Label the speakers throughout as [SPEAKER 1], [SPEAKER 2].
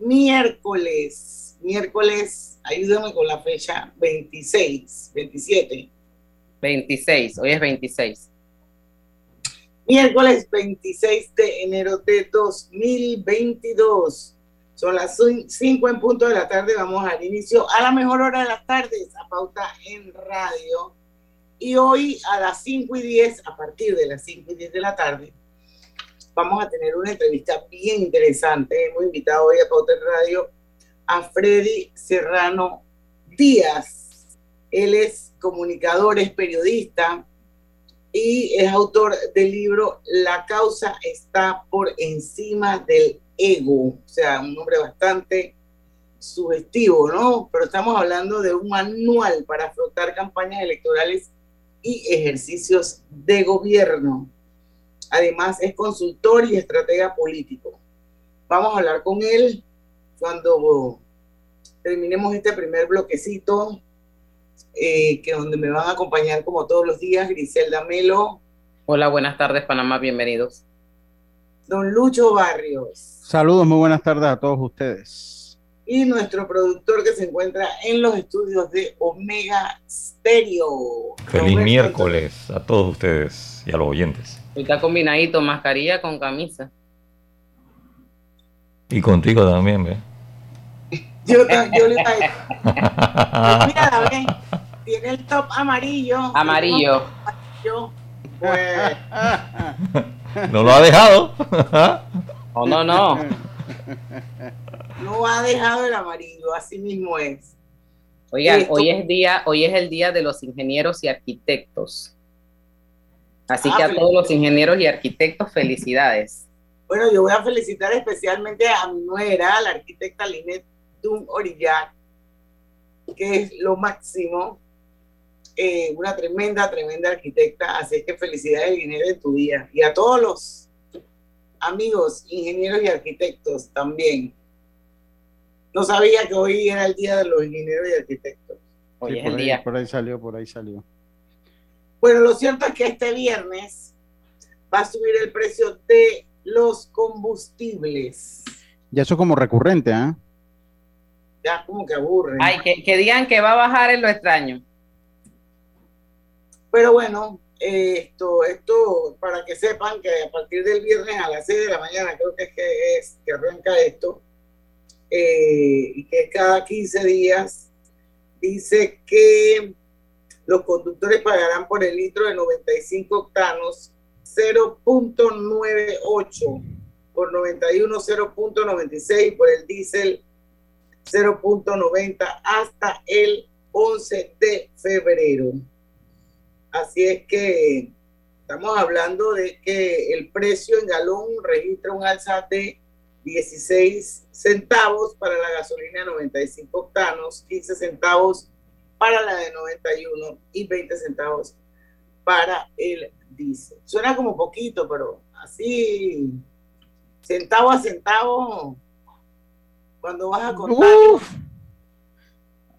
[SPEAKER 1] miércoles. Miércoles, ayúdame con la fecha 26, 27.
[SPEAKER 2] 26, hoy es 26.
[SPEAKER 1] Miércoles 26 de enero de 2022. Son las 5 en punto de la tarde. Vamos al inicio a la mejor hora de las tardes, a Pauta en Radio y hoy a las 5 y 10, a partir de las 5 y 10 de la tarde, vamos a tener una entrevista bien interesante. Hemos invitado hoy a Pauta Radio a Freddy Serrano Díaz. Él es comunicador, es periodista y es autor del libro La causa está por encima del ego. O sea, un nombre bastante sugestivo, ¿no? Pero estamos hablando de un manual para afrontar campañas electorales y ejercicios de gobierno. Además, es consultor y estratega político. Vamos a hablar con él cuando terminemos este primer bloquecito, eh, que donde me van a acompañar como todos los días Griselda Melo.
[SPEAKER 2] Hola, buenas tardes, Panamá, bienvenidos.
[SPEAKER 1] Don Lucho Barrios.
[SPEAKER 3] Saludos, muy buenas tardes a todos ustedes
[SPEAKER 1] y nuestro productor que se encuentra en los estudios de Omega Stereo.
[SPEAKER 4] Feliz miércoles a todos ustedes y a los oyentes.
[SPEAKER 2] Está combinadito, mascarilla con camisa.
[SPEAKER 4] Y contigo también, ¿ve?
[SPEAKER 1] yo, yo le Mira, tiene el top amarillo.
[SPEAKER 2] Amarillo.
[SPEAKER 1] Pues.
[SPEAKER 4] no lo ha dejado.
[SPEAKER 2] oh, no, no.
[SPEAKER 1] No ha dejado el amarillo, así mismo es.
[SPEAKER 2] Oigan, hoy es día, hoy es el día de los ingenieros y arquitectos. Así ah, que a todos los ingenieros y arquitectos, felicidades.
[SPEAKER 1] Bueno, yo voy a felicitar especialmente a mi nuera, la arquitecta Linet Dun Orillac, que es lo máximo. Eh, una tremenda, tremenda arquitecta. Así que felicidades, Linet, de tu día. Y a todos los amigos, ingenieros y arquitectos también. No sabía que hoy era el día de los ingenieros y arquitectos.
[SPEAKER 3] Hoy es el día. Por ahí salió, por ahí salió.
[SPEAKER 1] Bueno, lo cierto es que este viernes va a subir el precio de los combustibles.
[SPEAKER 3] Ya eso como recurrente, ¿ah?
[SPEAKER 1] Ya como que aburre.
[SPEAKER 2] Ay, que, que, digan que va a bajar en lo extraño.
[SPEAKER 1] Pero bueno, esto, esto, para que sepan que a partir del viernes a las 6 de la mañana, creo que es que, es, que arranca esto, eh, y que cada 15 días dice que los conductores pagarán por el litro de 95 octanos 0.98, por 91 0.96, por el diésel 0.90 hasta el 11 de febrero. Así es que estamos hablando de que el precio en galón registra un alza de 16 centavos para la gasolina de 95 octanos, 15 centavos para la de 91 y 20 centavos para el diésel. Suena como poquito, pero así, centavo a centavo, cuando vas a contar,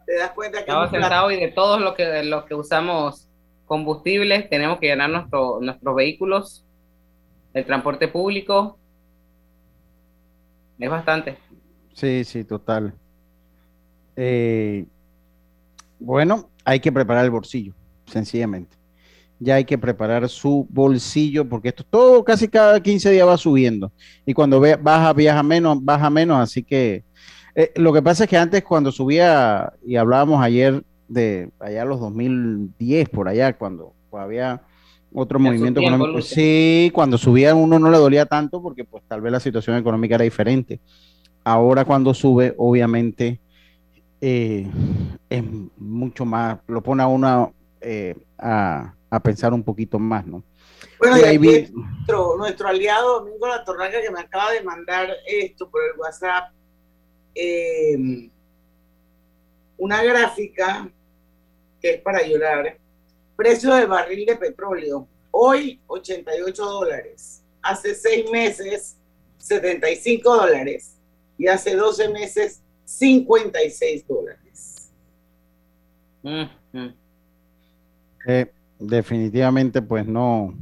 [SPEAKER 1] te das cuenta que...
[SPEAKER 2] Centavo a centavo y de todos los que, los que usamos combustibles, tenemos que llenar nuestro, nuestros vehículos, el transporte público, es bastante.
[SPEAKER 3] Sí, sí, total. Eh, bueno, hay que preparar el bolsillo, sencillamente. Ya hay que preparar su bolsillo porque esto todo casi cada 15 días va subiendo. Y cuando ve, baja, viaja menos, baja menos. Así que Eh, lo que pasa es que antes cuando subía, y hablábamos ayer de allá los 2010, por allá, cuando, había otro movimiento económico. Sí, cuando subía uno no le dolía tanto porque pues tal vez la situación económica era diferente. Ahora cuando sube, obviamente, eh, es mucho más, lo pone a uno eh, a, pensar un poquito más, ¿no?
[SPEAKER 1] Bueno, y ahí nuestro, aliado Domingo La Torraca que me acaba de mandar esto por el WhatsApp, eh, una gráfica que es para llorar. Precio del barril de petróleo, hoy 88 dólares, hace seis meses 75 dólares y hace 12 meses 56 dólares.
[SPEAKER 3] Eh, definitivamente, pues no,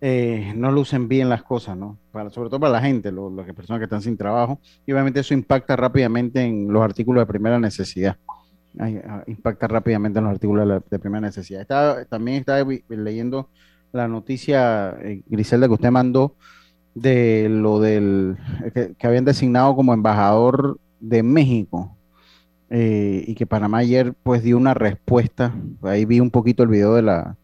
[SPEAKER 3] eh, no lucen bien las cosas, ¿no? Para, sobre todo para la gente, las personas que están sin trabajo, y obviamente eso impacta rápidamente en los artículos de primera necesidad. Ah, impacta rápidamente en los artículos de, primera necesidad. también estaba leyendo la noticia, eh, Griselda, que usted mandó de lo del que habían designado como embajador de México eh, y que Panamá ayer pues dio una respuesta. Ahí vi un poquito el video de la,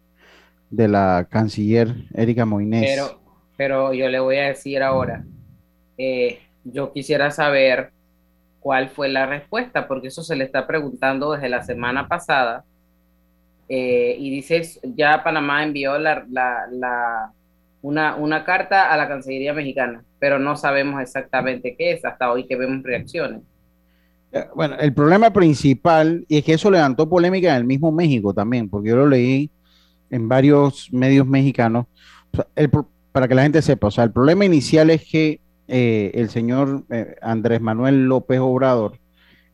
[SPEAKER 3] de la canciller Erika Moines.
[SPEAKER 2] Pero, pero yo le voy a decir ahora, eh, yo quisiera saber cuál fue la respuesta, porque eso se le está preguntando desde la semana pasada. Eh, y dice, ya Panamá envió la, la, una, una carta a la Cancillería mexicana, pero no sabemos exactamente qué es hasta hoy que vemos reacciones.
[SPEAKER 3] Eh, bueno, el problema principal, y es que eso levantó polémica en el mismo México también, porque yo lo leí en varios medios mexicanos, para que la gente sepa, o sea, el problema inicial es que eh, el señor eh, Andrés Manuel López Obrador,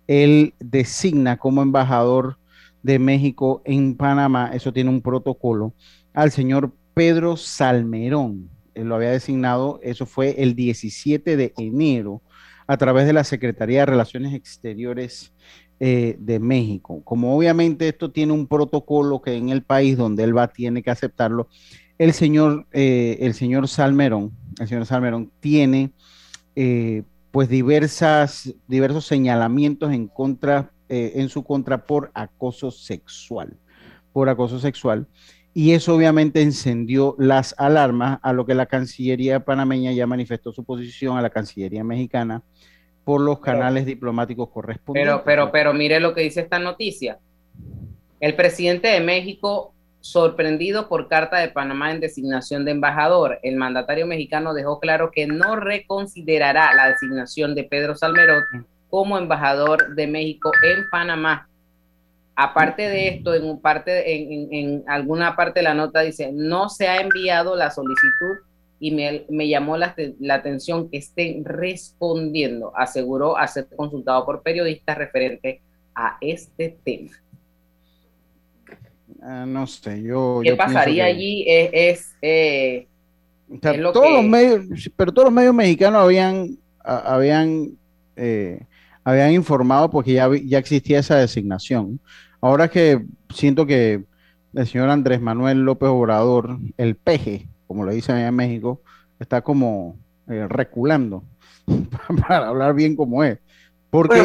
[SPEAKER 3] él designa como embajador de México en Panamá, eso tiene un protocolo, al señor Pedro Salmerón. Él lo había designado, eso fue el 17 de enero a través de la Secretaría de Relaciones Exteriores eh, de México. Como obviamente esto tiene un protocolo que en el país donde él va tiene que aceptarlo, el señor, eh, el señor Salmerón, el señor Salmerón tiene eh, pues diversas, diversos señalamientos en contra, en su contra por acoso sexual, por acoso sexual y eso obviamente encendió las alarmas a lo que la Cancillería panameña ya manifestó su posición a la Cancillería mexicana por los canales diplomáticos correspondientes.
[SPEAKER 2] Pero, pero, pero mire lo que dice esta noticia. El presidente de México, sorprendido por carta de Panamá en designación de embajador, el mandatario mexicano dejó claro que no reconsiderará la designación de Pedro Salmerón como embajador de México en Panamá Aparte de esto, en, un parte, en, alguna parte de la nota dice, no se ha enviado la solicitud y me, llamó la, atención que estén respondiendo, aseguró a ser consultado por periodistas referente a este tema.
[SPEAKER 3] Ah, no sé, yo...
[SPEAKER 2] ¿Qué pasaría allí? Es...
[SPEAKER 3] Eh, todos los medios, pero todos los medios mexicanos habían, habían eh, habían informado porque ya, ya existía esa designación. Ahora que siento que el señor Andrés Manuel López Obrador, el peje, como le dicen allá en México, está como eh, reculando para hablar bien como es. Porque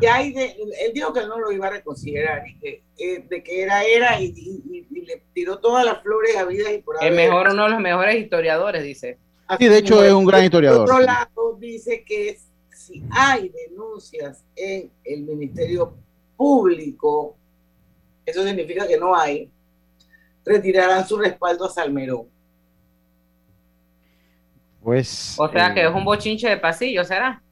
[SPEAKER 1] que hay él dijo que no lo iba a reconsiderar y que eh, de que era era y, le tiró todas las flores a vida y por.
[SPEAKER 2] El mejor, uno de los mejores historiadores, dice.
[SPEAKER 3] Sí, de hecho es un gran historiador.
[SPEAKER 1] Por otro lado, dice que es si hay denuncias en el Ministerio Público, eso significa que no hay, retirarán su respaldo a Salmerón.
[SPEAKER 3] Pues.
[SPEAKER 2] O sea que es un bochinche de pasillo, ¿será?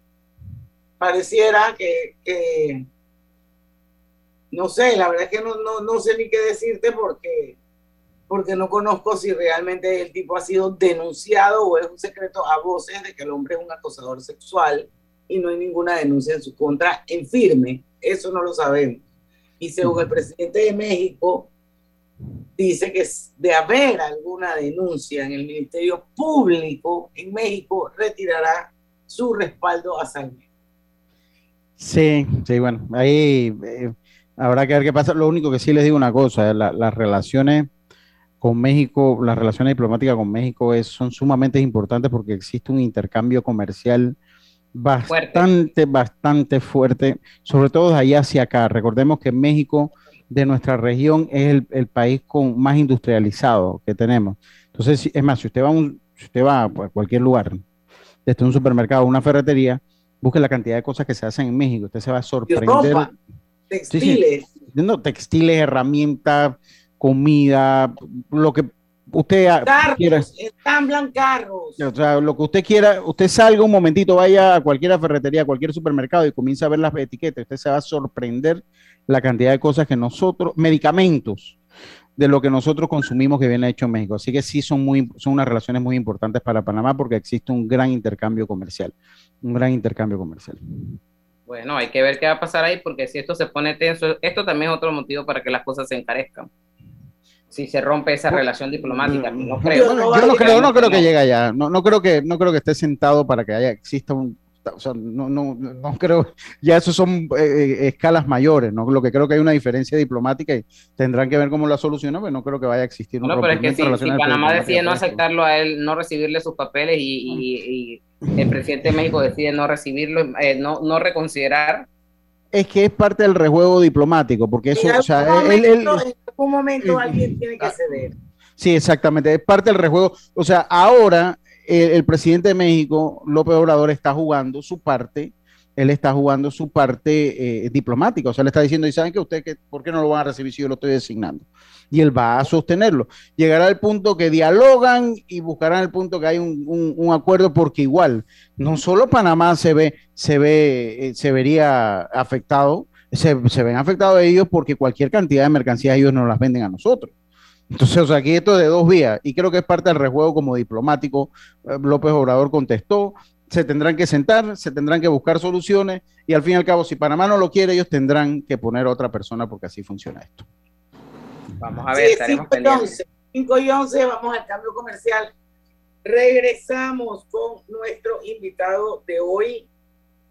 [SPEAKER 1] Pareciera que, no sé, la verdad es que no, no, sé ni qué decirte porque, porque no conozco si realmente el tipo ha sido denunciado o es un secreto a voces de que el hombre es un acosador sexual y no hay ninguna denuncia en su contra en firme. Eso no lo sabemos. Y según el presidente de México, dice que de haber alguna denuncia en el Ministerio Público en México, retirará su respaldo a Salme.
[SPEAKER 3] Sí, sí, bueno, ahí eh, habrá que ver qué pasa. Lo único que sí les digo una cosa, eh, las relaciones con México, las relaciones diplomáticas con México es, son sumamente importantes porque existe un intercambio comercial Bastante, bastante fuerte, sobre todo de allá hacia acá. Recordemos que México, de nuestra región, es el, país con más industrializado que tenemos. Entonces, es más, si usted va a, un, si usted va a cualquier lugar, desde un supermercado o una ferretería, busque la cantidad de cosas que se hacen en México. Usted se va a sorprender.
[SPEAKER 1] textiles.
[SPEAKER 3] No, textiles, herramientas, comida, lo que usted
[SPEAKER 1] carros, quiera. ensamblan carros.
[SPEAKER 3] O sea, lo que usted quiera, usted salga un momentito, vaya a cualquier ferretería, a cualquier supermercado y comience a ver las etiquetas. Usted se va a sorprender la cantidad de cosas que nosotros, medicamentos, de lo que nosotros consumimos que viene hecho en México. Así que sí son, muy, son unas relaciones muy importantes para Panamá porque existe un gran intercambio comercial, un gran intercambio comercial.
[SPEAKER 2] Bueno, hay que ver qué va a pasar ahí porque si esto se pone tenso, esto también es otro motivo para que las cosas se encarezcan. Si se rompe esa relación diplomática, no creo.
[SPEAKER 3] yo no creo, no creo que llegue allá. No, no creo que, no creo que esté sentado para que haya exista un o sea, no, no, no creo, ya eso son eh, eh, escalas mayores, ¿no? Lo que creo que hay una diferencia diplomática y tendrán que ver cómo la solucionan, pero no creo que vaya a existir
[SPEAKER 2] un No, pero es que si, Panamá decide no aceptarlo a él, no recibirle sus papeles y, el presidente de México decide no recibirlo, eh, no, no reconsiderar.
[SPEAKER 3] Es que es parte del rejuego diplomático, porque eso, o sea,
[SPEAKER 1] en algún momento alguien tiene que ceder.
[SPEAKER 3] Sí, exactamente, es parte del rejuego. O sea, ahora el, presidente de México, López Obrador, está jugando su parte, él está jugando su parte eh, diplomática, o sea, le está diciendo, ¿y saben que usted, que, por qué no lo van a recibir si yo lo estoy designando? Y él va a sostenerlo. Llegará al punto que dialogan y buscarán el punto que hay un, acuerdo, porque igual, no solo Panamá se ve, se ve, eh, se vería afectado, se, se ven afectados ellos porque cualquier cantidad de mercancías ellos nos las venden a nosotros. Entonces, o sea, aquí esto es de dos vías y creo que es parte del rejuego como diplomático. Eh, López Obrador contestó, se tendrán que sentar, se tendrán que buscar soluciones y al fin y al cabo, si Panamá no lo quiere, ellos tendrán que poner a otra persona porque así funciona esto.
[SPEAKER 2] Vamos a ver, estaremos
[SPEAKER 1] 5 y 11, vamos al cambio comercial. Regresamos con nuestro invitado de hoy,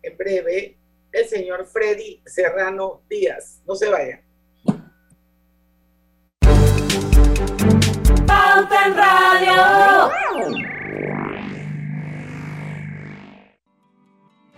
[SPEAKER 1] en breve, el señor Freddy Serrano Díaz. No se vayan.
[SPEAKER 5] Pauta en Radio.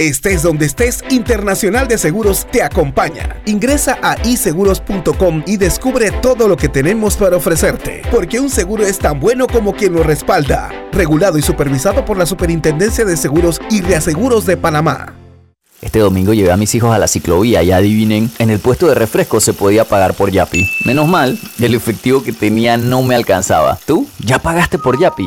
[SPEAKER 6] Estés donde estés, Internacional de Seguros te acompaña. Ingresa a iseguros.com y descubre todo lo que tenemos para ofrecerte, porque un seguro es tan bueno como quien lo respalda. Regulado y supervisado por la Superintendencia de Seguros y Reaseguros de Panamá.
[SPEAKER 7] Este domingo llevé a mis hijos a la ciclovía y adivinen, en el puesto de refresco se podía pagar por Yapi. Menos mal, el efectivo que tenía no me alcanzaba. ¿Tú? ¿Ya pagaste por Yapi?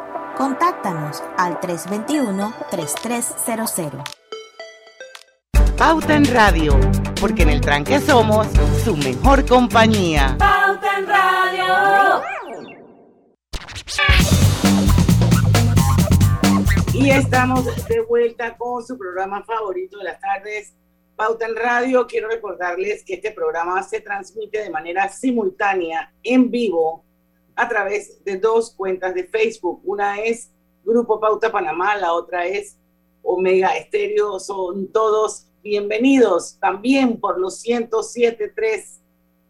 [SPEAKER 8] Contáctanos al 321-3300.
[SPEAKER 1] Pauta en Radio, porque en el tranque somos su mejor compañía.
[SPEAKER 5] Pauta en Radio.
[SPEAKER 1] Y estamos de vuelta con su programa favorito de las tardes, Pauta en Radio. Quiero recordarles que este programa se transmite de manera simultánea, en vivo, a través de dos cuentas de Facebook. Una es Grupo Pauta Panamá, la otra es Omega Estéreo. Son todos bienvenidos también por los 107.3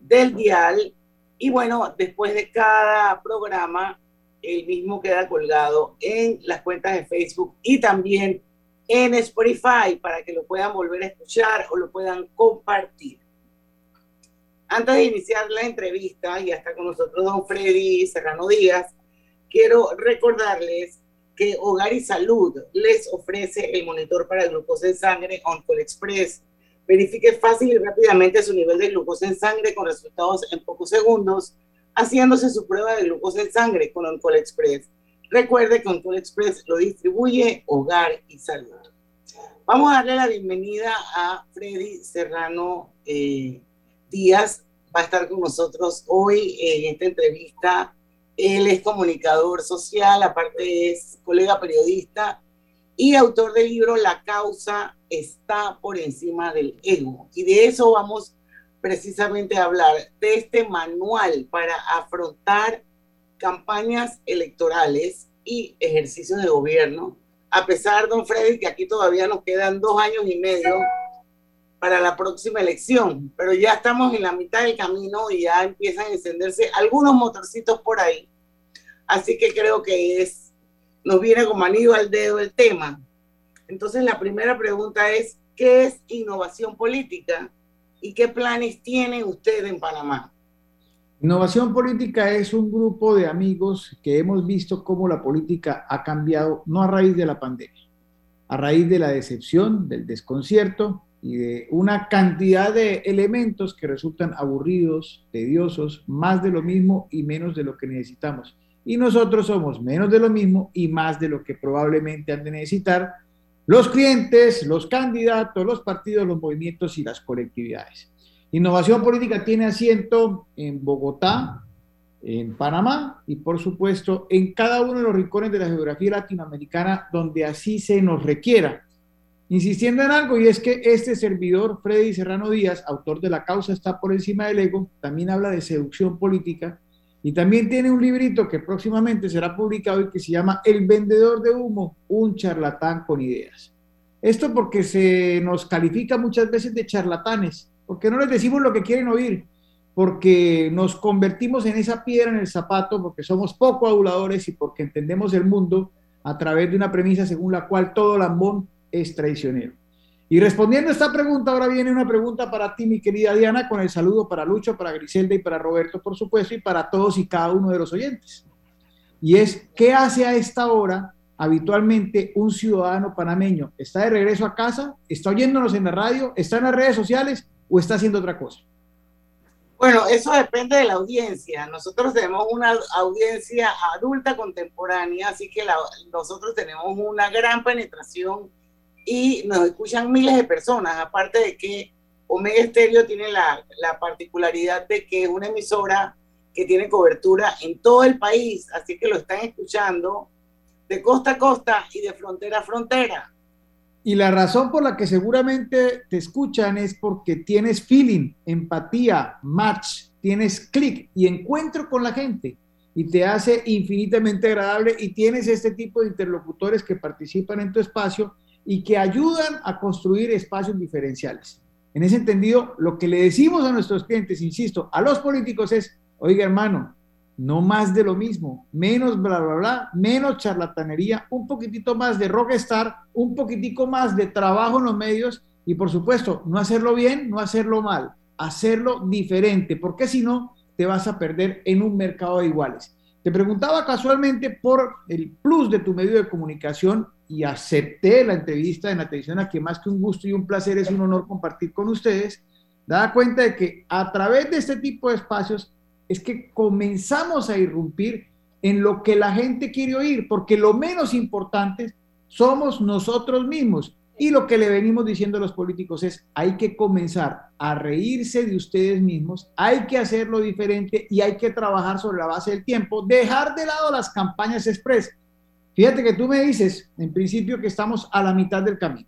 [SPEAKER 1] del dial. Y bueno, después de cada programa, el mismo queda colgado en las cuentas de Facebook y también en Spotify para que lo puedan volver a escuchar o lo puedan compartir. Antes de iniciar la entrevista, y hasta con nosotros don Freddy Serrano Díaz, quiero recordarles que Hogar y Salud les ofrece el monitor para glucosa en sangre OnCall Express. Verifique fácil y rápidamente su nivel de glucosa en sangre con resultados en pocos segundos, haciéndose su prueba de glucosa en sangre con OnCall Express. Recuerde que OnCall Express lo distribuye Hogar y Salud. Vamos a darle la bienvenida a Freddy Serrano eh, Díaz. Va a estar con nosotros hoy en esta entrevista él es comunicador social, aparte es colega periodista y autor del libro La causa está por encima del ego. Y de eso vamos precisamente a hablar, de este manual para afrontar campañas electorales y ejercicios de gobierno. A pesar, don Freddy, que aquí todavía nos quedan dos años y medio para la próxima elección, pero ya estamos en la mitad del camino y ya empiezan a encenderse algunos motorcitos por ahí. Así que creo que es, nos viene como anillo al dedo el tema. Entonces la primera pregunta es, ¿qué es innovación política y qué planes tiene usted en Panamá?
[SPEAKER 9] Innovación política es un grupo de amigos que hemos visto cómo la política ha cambiado, no a raíz de la pandemia, a raíz de la decepción, del desconcierto y de una cantidad de elementos que resultan aburridos, tediosos, más de lo mismo y menos de lo que necesitamos. Y nosotros somos menos de lo mismo y más de lo que probablemente han de necesitar los clientes, los candidatos, los partidos, los movimientos y las colectividades. Innovación política tiene asiento en Bogotá, en Panamá y por supuesto en cada uno de los rincones de la geografía latinoamericana donde así se nos requiera insistiendo en algo, y es que este servidor, Freddy Serrano Díaz, autor de La causa está por encima del ego, también habla de seducción política, y también tiene un librito que próximamente será publicado y que se llama El vendedor de humo, un charlatán con ideas. Esto porque se nos califica muchas veces de charlatanes, porque no les decimos lo que quieren oír, porque nos convertimos en esa piedra en el zapato, porque somos poco aduladores y porque entendemos el mundo a través de una premisa según la cual todo lambón es traicionero. Y respondiendo a esta pregunta, ahora viene una pregunta para ti, mi querida Diana, con el saludo para Lucho, para Griselda y para Roberto, por supuesto, y para todos y cada uno de los oyentes. Y es, ¿qué hace a esta hora habitualmente un ciudadano panameño? ¿Está de regreso a casa? ¿Está oyéndonos en la radio? ¿Está en las redes sociales? ¿O está haciendo otra cosa?
[SPEAKER 1] Bueno, eso depende de la audiencia. Nosotros tenemos una audiencia adulta contemporánea, así que nosotros tenemos una gran penetración y nos escuchan miles de personas, aparte de que Omega Estéreo tiene la, la, particularidad de que es una emisora que tiene cobertura en todo el país, así que lo están escuchando de costa a costa y de frontera a frontera.
[SPEAKER 9] Y la razón por la que seguramente te escuchan es porque tienes feeling, empatía, match, tienes clic y encuentro con la gente y te hace infinitamente agradable y tienes este tipo de interlocutores que participan en tu espacio y que ayudan a construir espacios diferenciales. En ese entendido, lo que le decimos a nuestros clientes, insisto, a los políticos es, oiga hermano, no más de lo mismo, menos bla, bla, bla, menos charlatanería, un poquitito más de rockstar, un poquitico más de trabajo en los medios y por supuesto, no hacerlo bien, no hacerlo mal, hacerlo diferente, porque si no, te vas a perder en un mercado de iguales. Te preguntaba casualmente por el plus de tu medio de comunicación y acepté la entrevista en la televisión, a que más que un gusto y un placer es un honor compartir con ustedes, dada cuenta de que a través de este tipo de espacios es que comenzamos a irrumpir en lo que la gente quiere oír, porque lo menos importante somos nosotros mismos. Y lo que le venimos diciendo a los políticos es, hay que comenzar a reírse de ustedes mismos, hay que hacerlo diferente y hay que trabajar sobre la base del tiempo, dejar de lado las campañas express. Fíjate que tú me dices, en principio, que estamos a la mitad del camino.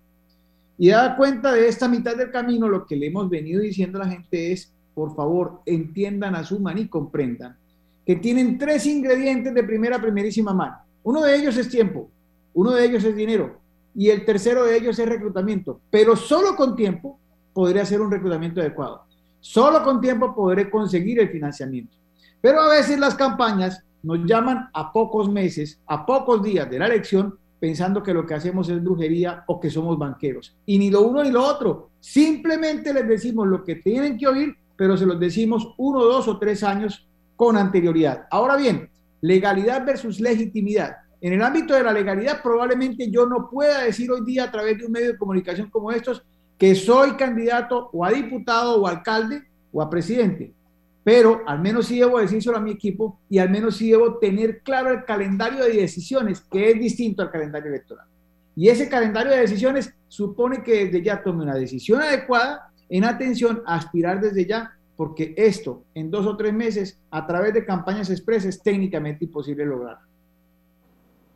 [SPEAKER 9] Y da cuenta de esta mitad del camino, lo que le hemos venido diciendo a la gente es, por favor, entiendan, asuman y comprendan que tienen tres ingredientes de primera, primerísima mano. Uno de ellos es tiempo, uno de ellos es dinero y el tercero de ellos es reclutamiento. Pero solo con tiempo podré hacer un reclutamiento adecuado. Solo con tiempo podré conseguir el financiamiento. Pero a veces las campañas nos llaman a pocos meses, a pocos días de la elección, pensando que lo que hacemos es brujería o que somos banqueros. Y ni lo uno ni lo otro. Simplemente les decimos lo que tienen que oír, pero se los decimos uno, dos o tres años con anterioridad. Ahora bien, legalidad versus legitimidad. En el ámbito de la legalidad, probablemente yo no pueda decir hoy día a través de un medio de comunicación como estos que soy candidato o a diputado o alcalde o a presidente. Pero al menos sí debo decírselo a mi equipo y al menos sí debo tener claro el calendario de decisiones, que es distinto al calendario electoral. Y ese calendario de decisiones supone que desde ya tome una decisión adecuada en atención a aspirar desde ya, porque esto en dos o tres meses, a través de campañas expresas, es técnicamente imposible lograr.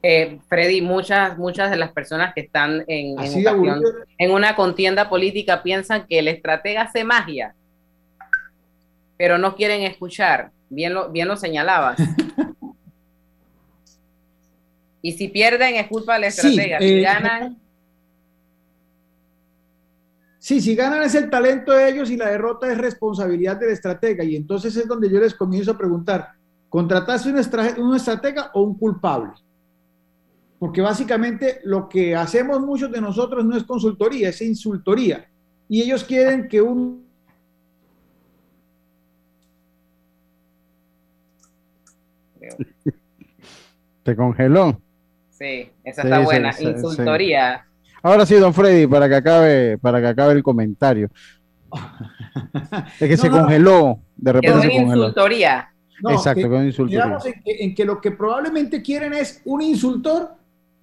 [SPEAKER 2] Eh, Freddy, muchas, muchas de las personas que están en, en, una contienda política piensan que el estratega hace magia, pero no quieren escuchar. Bien lo, bien lo señalabas. y si pierden es culpa del estratega. si eh, ganan.
[SPEAKER 9] Sí, si ganan es el talento de ellos y la derrota es responsabilidad del estratega. Y entonces es donde yo les comienzo a preguntar, ¿contrataste un, un estratega o un culpable? Porque básicamente lo que hacemos muchos de nosotros no es consultoría, es insultoría. Y ellos quieren que un...
[SPEAKER 3] ¿Te congeló?
[SPEAKER 2] Sí, esa está buena, insultoría.
[SPEAKER 3] Ahora sí, don Freddy, para que acabe, para que acabe el comentario. es que se congeló, de repente se congeló.
[SPEAKER 2] insultoría.
[SPEAKER 9] Exacto, que, insultoría. en que lo que probablemente quieren es un insultor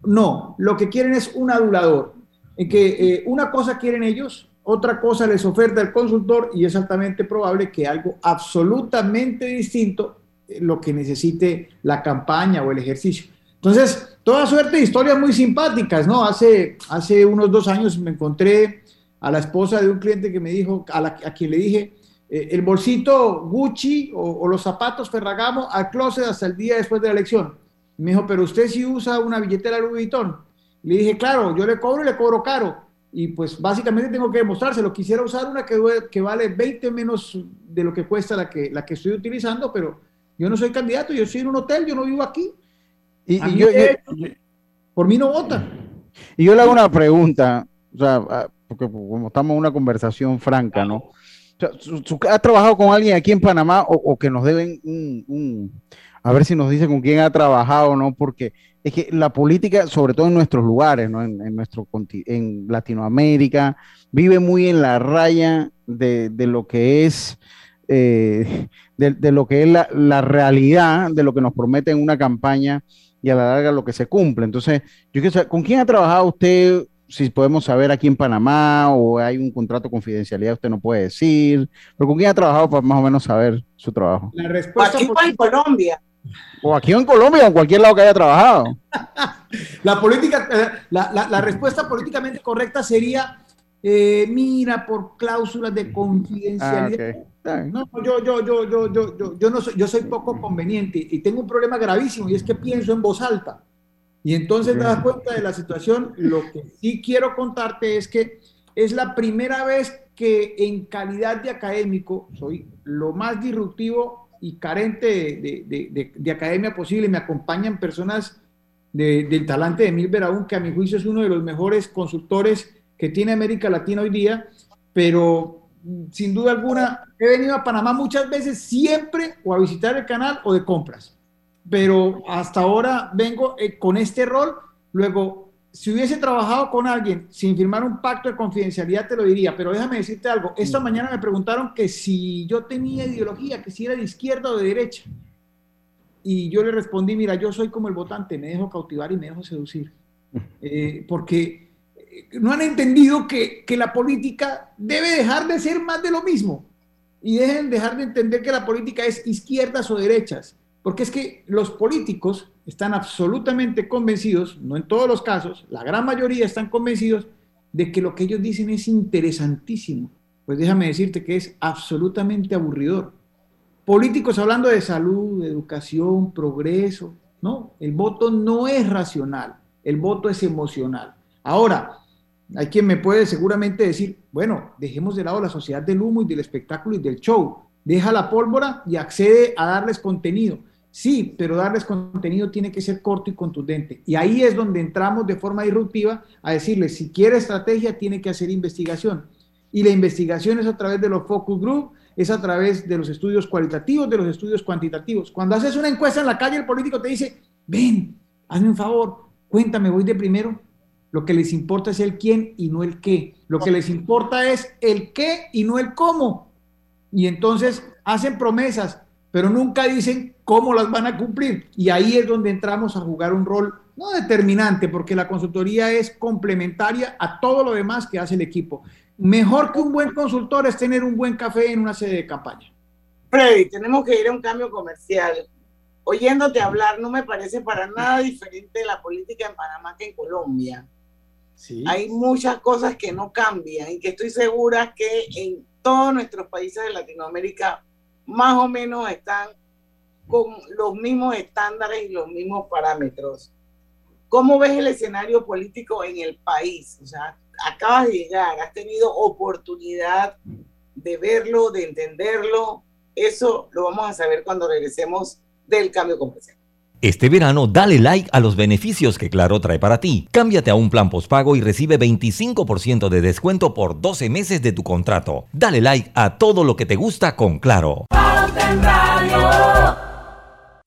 [SPEAKER 9] no, lo que quieren es un adulador, en que eh, una cosa quieren ellos, otra cosa les oferta el consultor y es altamente probable que algo absolutamente distinto eh, lo que necesite la campaña o el ejercicio. Entonces, toda suerte de historias muy simpáticas, ¿no? Hace, hace unos dos años me encontré a la esposa de un cliente que me dijo, a, a quien le dije, eh, el bolsito Gucci o, o, los zapatos Ferragamo al closet hasta el día después de la elección. Me dijo, pero usted sí usa una billetera Louis Vuitton. Le dije, claro, yo le cobro y le cobro caro. Y pues básicamente tengo que demostrárselo. Quisiera usar una que, que vale 20 menos de lo que cuesta la que, la que estoy utilizando, pero yo no soy candidato, yo estoy en un hotel, yo no vivo aquí. Y, yo, por mí no vota.
[SPEAKER 3] Y yo le hago una pregunta, o sea, ah, porque como estamos en una conversación franca, ¿no? ¿Ha trabajado con alguien aquí en Panamá o, que nos deben un a ver si nos dice con quién ha trabajado o no, porque es que la política, sobre todo en nuestros lugares, ¿no? en, en, nuestro, en Latinoamérica, vive muy en la raya de, lo que es, eh, de, lo que es la, realidad, de lo que nos promete en una campaña y a la larga lo que se cumple. Entonces, yo quiero saber, ¿con quién ha trabajado usted? Si podemos saber aquí en Panamá o hay un contrato de confidencialidad, usted no puede decir, pero ¿con quién ha trabajado para más o menos saber su trabajo?
[SPEAKER 1] La respuesta aquí en Colombia.
[SPEAKER 3] O aquí en Colombia o en cualquier lado que haya trabajado.
[SPEAKER 9] la política, eh, la, respuesta políticamente correcta sería, eh, mira, por cláusulas de confidencialidad. Ah, no, yo, yo, yo, yo, yo, yo, yo, no soy, yo soy poco conveniente y tengo un problema gravísimo y es que pienso en voz alta. Y entonces te das cuenta de la situación. Lo que sí quiero contarte es que es la primera vez que en calidad de académico soy lo más disruptivo y carente de, de- de- de academia posible, me acompañan personas de- del talante de Emil Beraún, que a mi juicio es uno de los mejores consultores que tiene América Latina hoy día, pero mm, sin duda alguna he venido a Panamá muchas veces, siempre o a visitar el canal o de compras, pero hasta ahora vengo eh, con este rol, luego, si hubiese trabajado con alguien sin firmar un pacto de confidencialidad, te lo diría, pero déjame decirte algo, esta mañana me preguntaron que si yo tenía ideología, que si era de izquierda o de derecha. Y yo le respondí, mira, yo soy como el votante, me dejo cautivar y me dejo seducir. Eh, porque eh, no han entendido que, que la política debe dejar de ser más de lo mismo. Y dejen dejar de entender que la política es izquierdas o derechas. Porque es que los políticos están absolutamente convencidos, no en todos los casos, la gran mayoría están convencidos de que lo que ellos dicen es interesantísimo. Pues déjame decirte que es absolutamente aburridor políticos hablando de salud, educación, progreso. No, el voto no es racional, el voto es emocional. Ahora, hay quien me puede seguramente decir, bueno, dejemos de lado la sociedad del humo y del espectáculo y del show. Deja la pólvora y accede a darles contenido. Sí, pero darles contenido tiene que ser corto y contundente. Y ahí es donde entramos de forma disruptiva a decirles, si quiere estrategia, tiene que hacer investigación. Y la investigación es a través de los focus group, es a través de los estudios cualitativos, de los estudios cuantitativos. Cuando haces una encuesta en la calle, el político te dice, ven, hazme un favor, cuéntame, voy de primero. Lo que les importa es el quién y no el qué. Lo que les importa es el qué y no el cómo. Y entonces hacen promesas, pero nunca dicen cómo las van a cumplir. Y ahí es donde entramos a jugar un rol no determinante, porque la consultoría es complementaria a todo lo demás que hace el equipo. Mejor que un buen consultor es tener un buen café en una sede de campaña.
[SPEAKER 1] Freddy, tenemos que ir a un cambio comercial. Oyéndote hablar, no me parece para nada diferente la política en Panamá que en Colombia. Hay muchas cosas que no cambian y que estoy segura que en todos nuestros países de Latinoamérica más o menos están con los mismos estándares y los mismos parámetros. ¿Cómo ves el escenario político en el país? O sea, acabas de llegar, has tenido oportunidad de verlo, de entenderlo. Eso lo vamos a saber cuando regresemos del cambio comercial.
[SPEAKER 10] Este verano dale like a los beneficios que Claro trae para ti. Cámbiate a un plan postpago y recibe 25% de descuento por 12 meses de tu contrato. Dale like a todo lo que te gusta con Claro.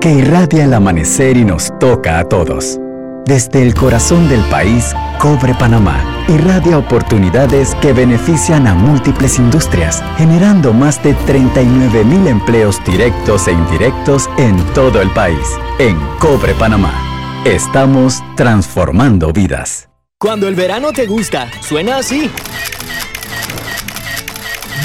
[SPEAKER 11] que irradia el amanecer y nos toca a todos. Desde el corazón del país, Cobre Panamá irradia oportunidades que benefician a múltiples industrias, generando más de 39 mil empleos directos e indirectos en todo el país. En Cobre Panamá, estamos transformando vidas.
[SPEAKER 12] Cuando el verano te gusta, suena así.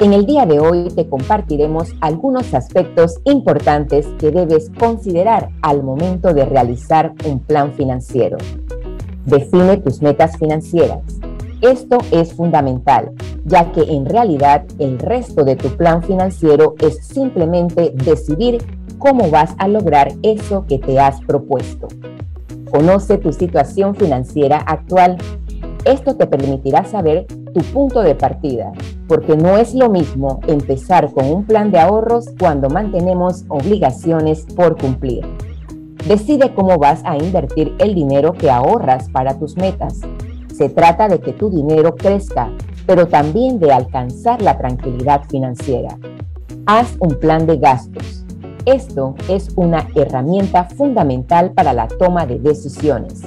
[SPEAKER 13] En el día de hoy te compartiremos algunos aspectos importantes que debes considerar al momento de realizar un plan financiero. Define tus metas financieras. Esto es fundamental, ya que en realidad el resto de tu plan financiero es simplemente decidir cómo vas a lograr eso que te has propuesto. Conoce tu situación financiera actual. Esto te permitirá saber tu punto de partida, porque no es lo mismo empezar con un plan de ahorros cuando mantenemos obligaciones por cumplir. Decide cómo vas a invertir el dinero que ahorras para tus metas. Se trata de que tu dinero crezca, pero también de alcanzar la tranquilidad financiera. Haz un plan de gastos. Esto es una herramienta fundamental para la toma de decisiones.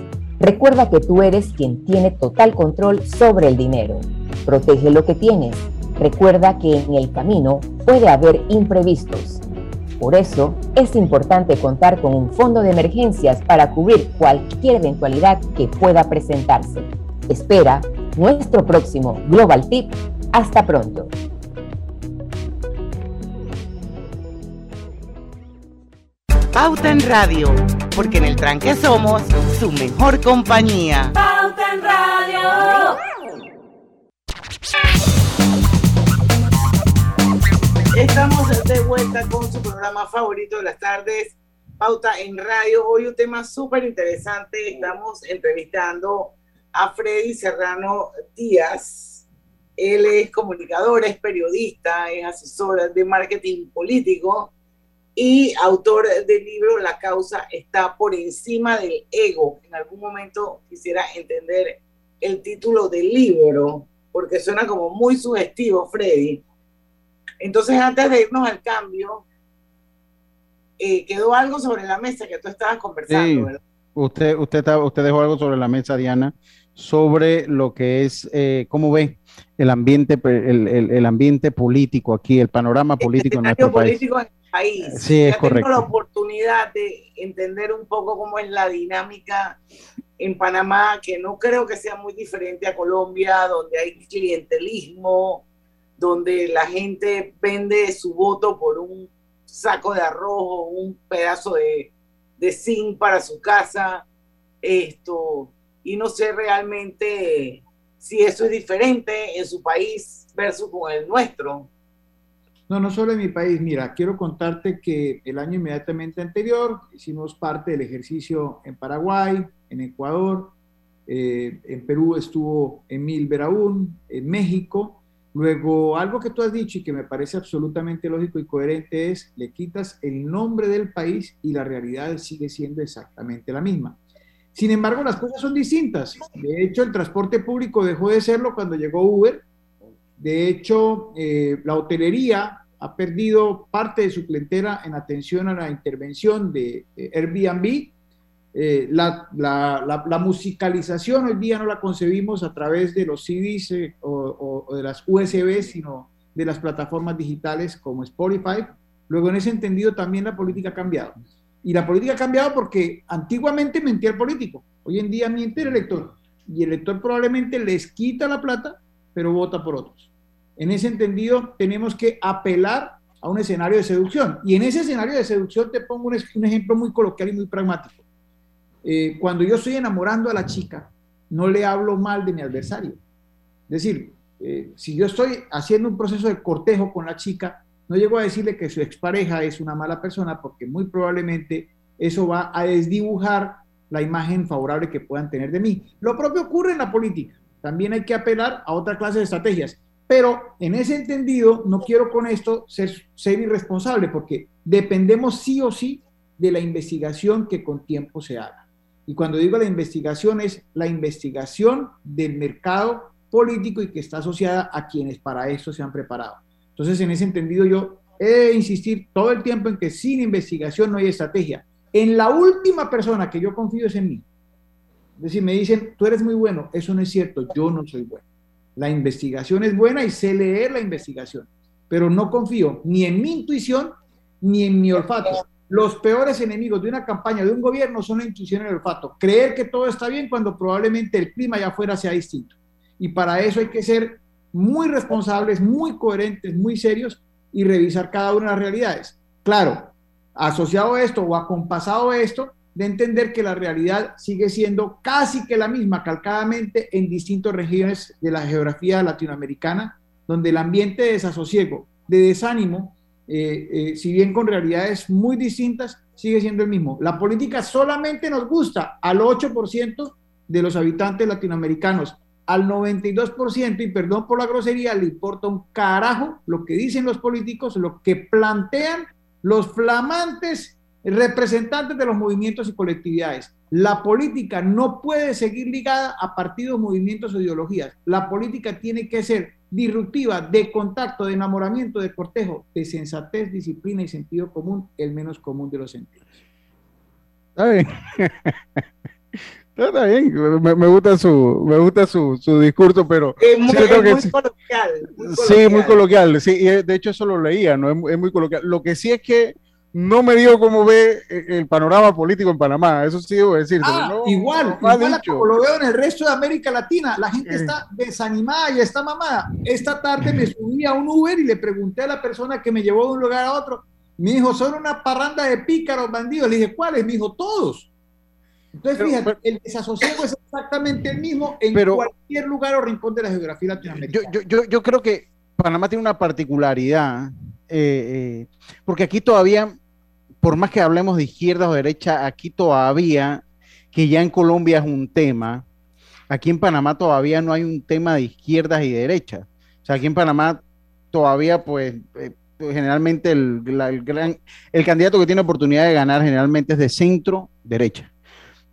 [SPEAKER 13] Recuerda que tú eres quien tiene total control sobre el dinero. Protege lo que tienes. Recuerda que en el camino puede haber imprevistos por eso, es importante contar con un fondo de emergencias para cubrir cualquier eventualidad que pueda presentarse. Espera nuestro próximo Global Tip. Hasta pronto.
[SPEAKER 1] Pauta en Radio, porque en el tranque somos su mejor compañía.
[SPEAKER 5] Pauta en Radio.
[SPEAKER 1] Estamos de vuelta con su programa favorito de las tardes, Pauta en Radio. Hoy un tema súper interesante. Estamos entrevistando a Freddy Serrano Díaz. Él es comunicador, es periodista, es asesor de marketing político y autor del libro La causa está por encima del ego. En algún momento quisiera entender el título del libro, porque suena como muy sugestivo, Freddy entonces, antes de irnos al cambio, eh, quedó algo sobre la mesa que tú estabas conversando, ¿verdad?
[SPEAKER 3] Usted, usted, usted dejó algo sobre la mesa, Diana, sobre lo que es, eh, ¿cómo ve el ambiente, el, ambiente político aquí, el panorama político en nuestro
[SPEAKER 1] político En el país.
[SPEAKER 3] Sí, es correcto.
[SPEAKER 1] Tengo la oportunidad de entender un poco cómo es la dinámica en Panamá, que no creo que sea muy diferente a Colombia, donde hay clientelismo, donde la gente vende su voto por un saco de arroz o un pedazo de, de zinc para su casa, esto, y no sé realmente si eso es diferente en su país versus con el nuestro.
[SPEAKER 9] No, no solo en mi país. Mira, quiero contarte que el año inmediatamente anterior hicimos parte del ejercicio en Paraguay, en Ecuador, eh, en Perú estuvo Emil Beraún, en México, Luego, algo que tú has dicho y que me parece absolutamente lógico y coherente es, le quitas el nombre del país y la realidad sigue siendo exactamente la misma. Sin embargo, las cosas son distintas. De hecho, el transporte público dejó de serlo cuando llegó Uber. De hecho, eh, la hotelería ha perdido parte de su clientela en atención a la intervención de Airbnb eh, la, musicalización hoy día no la concebimos a través de los CDs eh, o, de las USB, sino de las plataformas digitales como Spotify. Luego, en ese entendido, también la política ha cambiado. Y la política ha cambiado porque antiguamente mentía el político. Hoy en día miente el elector. Y el elector probablemente les quita la plata, pero vota por otros. En ese entendido, tenemos que apelar a un escenario de seducción. Y en ese escenario de seducción te pongo un ejemplo muy coloquial y muy pragmático eh, cuando yo estoy enamorando a la chica, no le hablo mal de mi adversario. Es decir, eh, si yo estoy haciendo un proceso de cortejo con la chica, no llego a decirle que su expareja es una mala persona porque muy probablemente eso va a desdibujar la imagen favorable que puedan tener de mí. Lo propio ocurre en la política. También hay que apelar a otra clase de estrategias. Pero en ese entendido, no quiero con esto ser, irresponsable porque dependemos sí o sí de la investigación que con tiempo se haga. Y cuando digo la investigación es la investigación del mercado político y que está asociada a quienes para eso se han preparado. Entonces, en ese entendido, yo he de insistir todo el tiempo en que sin investigación no hay estrategia. En la última persona que yo confío es en mí. Decir, me dicen, tú eres muy bueno. Eso no es cierto, yo no soy bueno. La investigación es buena y sé leer la investigación, pero no confío ni en mi intuición ni en mi olfato. Los peores enemigos de una campaña, de un gobierno, son la intuición y el olfato. Creer que todo está bien cuando probablemente el clima allá afuera sea distinto. Y para eso hay que ser muy responsables, muy coherentes, muy serios y revisar cada una de las realidades. Claro, asociado a esto o acompasado a esto, de entender que la realidad sigue siendo casi que la misma, calcadamente en distintas regiones de la geografía latinoamericana, donde el ambiente de desasosiego, de desánimo, eh, eh, si bien con realidades muy distintas, sigue siendo el mismo. La política solamente nos gusta al 8% de los habitantes latinoamericanos. al 92%, y perdón por la grosería, le importa un carajo lo que dicen los políticos, lo que plantean los flamantes representantes de los movimientos y colectividades. La política no puede seguir ligada a partidos, movimientos o ideologías. La política tiene que ser disruptiva, de contacto, de enamoramiento, de cortejo, de sensatez, disciplina y sentido común, el menos común de los sentidos.
[SPEAKER 3] Está bien. Está bien, me, gusta su, me gusta su, su discurso, pero
[SPEAKER 1] es muy, coloquial,
[SPEAKER 3] Sí, muy coloquial. Sí, y de hecho eso lo leía, no es, es muy coloquial. Lo que sí es que no me dio cómo ve eh, el panorama político en Panamá, eso sí debo decir.
[SPEAKER 9] Ah, igual, igual como lo veo en el resto de América Latina, la gente está desanimada y está mamada. Esta tarde me subí a un Uber y le pregunté a la persona que me llevó de un lugar a otro, me dijo, son una parranda de pícaros bandidos. Le dije, ¿cuáles? Me dijo, todos. Entonces, fíjate, el desasosiego es exactamente el mismo en cualquier lugar o rincón de la geografía latinoamericana.
[SPEAKER 3] Yo, yo, yo creo que Panamá tiene una particularidad, eh, eh, porque aquí todavía por más que hablemos de izquierda o derecha, aquí todavía, que ya en Colombia es un tema, aquí en Panamá todavía no hay un tema de izquierdas y derechas. O sea, aquí en Panamá todavía, pues, eh, generalmente el, gran, el candidato que tiene oportunidad de ganar generalmente es de centro derecha.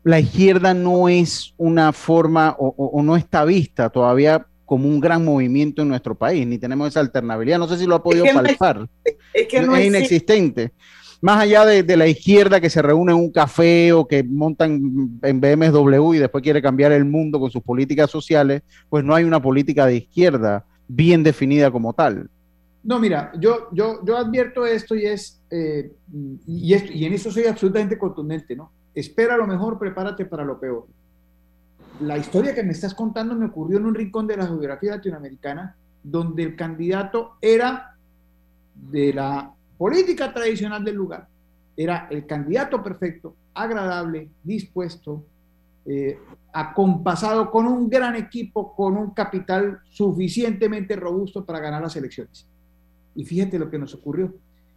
[SPEAKER 3] La izquierda no es una forma o, no está vista todavía como un gran movimiento en nuestro país, ni tenemos esa alternabilidad. No sé si lo ha podido palpar.
[SPEAKER 1] es, que no
[SPEAKER 3] es inexistente más allá de, la izquierda que se reúne en un café o que montan en BMW y después quiere cambiar el mundo con sus políticas sociales, pues no hay una política de izquierda bien definida como tal.
[SPEAKER 9] No, mira, yo, yo, yo advierto esto y es, eh, y, y en eso soy absolutamente contundente, ¿no? Espera lo mejor, prepárate para lo peor. La historia que me estás contando me ocurrió en un rincón de la geografía latinoamericana, donde el candidato era de la política tradicional del lugar. Era el candidato perfecto, agradable, dispuesto, eh, acompasado con un gran equipo, con un capital suficientemente robusto para ganar las elecciones. Y fíjate lo que nos ocurrió.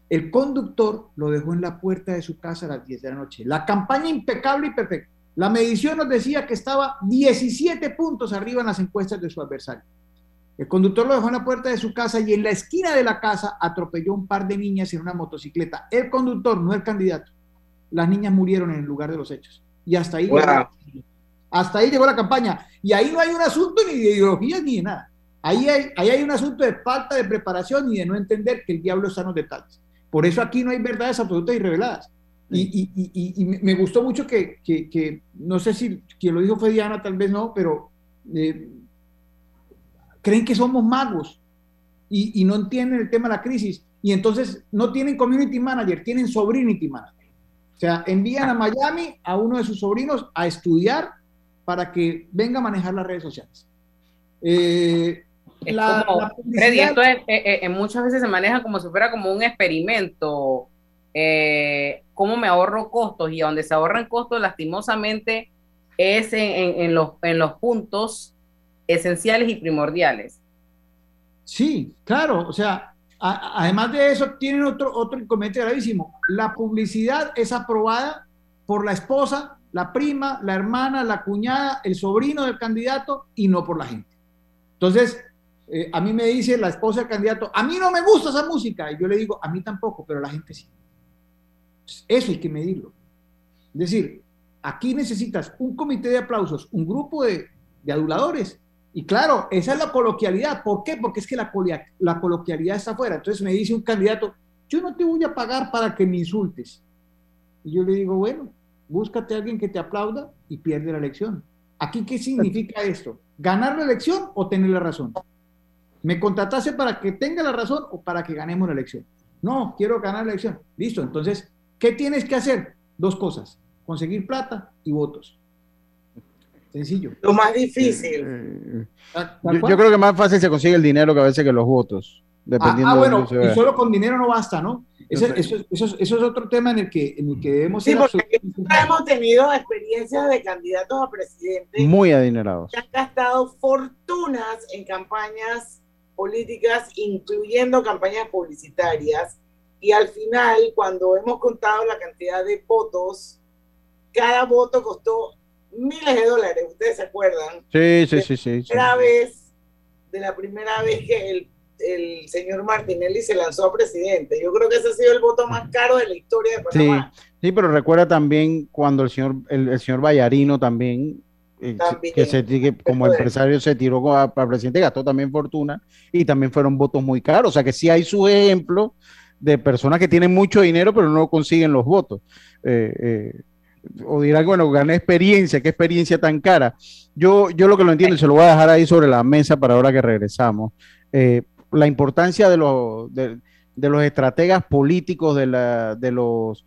[SPEAKER 9] El conductor lo dejó en la puerta de su casa a las 10 de la noche. La campaña impecable y perfecta. La medición nos decía que estaba 17 puntos arriba en las encuestas de su adversario. El conductor lo dejó en la puerta de su casa y en la esquina de la casa atropelló un par de niñas en una motocicleta. El conductor, no el candidato. Las niñas murieron en el lugar de los hechos. Y hasta ahí, llegó, hasta ahí llegó la campaña. Y ahí no hay un asunto ni de ideología ni de nada. Ahí hay, ahí hay un asunto de falta de preparación y de no entender que el diablo está en los detalles. Por eso aquí no hay verdades absolutas y reveladas. Y, y, y, me gustó mucho que, que, que, no sé si quien lo dijo fue Diana, tal vez no, pero eh, creen que somos magos y, no entienden el tema de la crisis. Y entonces no tienen community manager, tienen sobrinity manager. O sea, envían a Miami a uno de sus sobrinos a estudiar para que venga a manejar las redes sociales.
[SPEAKER 2] Eh, esto eh, eh, muchas veces se maneja como si fuera como un experimento. ¿Cómo me ahorro costos? Y donde se ahorran costos, lastimosamente, es en, los, en los puntos esenciales y primordiales.
[SPEAKER 9] Sí, claro, o sea, además de eso, tienen otro, otro inconveniente gravísimo. La publicidad es aprobada por la esposa, la prima, la hermana, la cuñada, el sobrino del candidato y no por la gente. Entonces, eh, a mí me dice la esposa del candidato, a mí no me gusta esa música. Y yo le digo, a mí tampoco, pero la gente sí. Eso hay que medirlo. Es decir, aquí necesitas un comité de aplausos, un grupo de aduladores y claro, esa es la coloquialidad. ¿Por qué? Porque es que la, la coloquialidad está afuera. Entonces me dice un candidato, yo no te voy a pagar para que me insultes. Y yo le digo, bueno, búscate a alguien que te aplauda y pierde la elección. ¿Aquí qué significa esto? ¿Ganar la elección o tener la razón? ¿Me contratase para que tenga la razón o para que ganemos la elección? No, quiero ganar la elección. Listo, entonces, ¿qué tienes que hacer? Dos cosas, conseguir plata y votos. Sencillo.
[SPEAKER 1] Lo más difícil.
[SPEAKER 3] Eh, yo, creo que más fácil se consigue el dinero que a veces que los votos. Dependiendo
[SPEAKER 9] ah, bueno, y solo con dinero no basta, ¿no? Eso, eso, eso, es otro tema en el que, en el que debemos
[SPEAKER 1] sí, porque hemos tenido experiencias de candidatos a presidente
[SPEAKER 3] muy adinerados
[SPEAKER 1] que han gastado fortunas en campañas políticas, incluyendo campañas publicitarias, y al final, cuando hemos contado la cantidad de votos, cada voto costó miles de dólares, ustedes se acuerdan.
[SPEAKER 3] Sí, sí, sí, sí.
[SPEAKER 1] Primera vez, de la primera vez que el, el, señor Martinelli se lanzó a presidente. Yo creo que ese ha sido el voto más caro de la historia de Panamá.
[SPEAKER 3] Sí, sí pero recuerda también cuando el señor, el, el señor Vallarino también eh, que, se, que como empresario se tiró para presidente, gastó también fortuna y también fueron votos muy caros. O sea que sí hay su ejemplo de personas que tienen mucho dinero pero no consiguen los votos. Eh, eh, o dirán, bueno, gané experiencia, qué experiencia tan cara. Yo, yo lo que lo entiendo y se lo voy a dejar ahí sobre la mesa para ahora que regresamos. la importancia de los, de, de los estrategas políticos, de, la, de los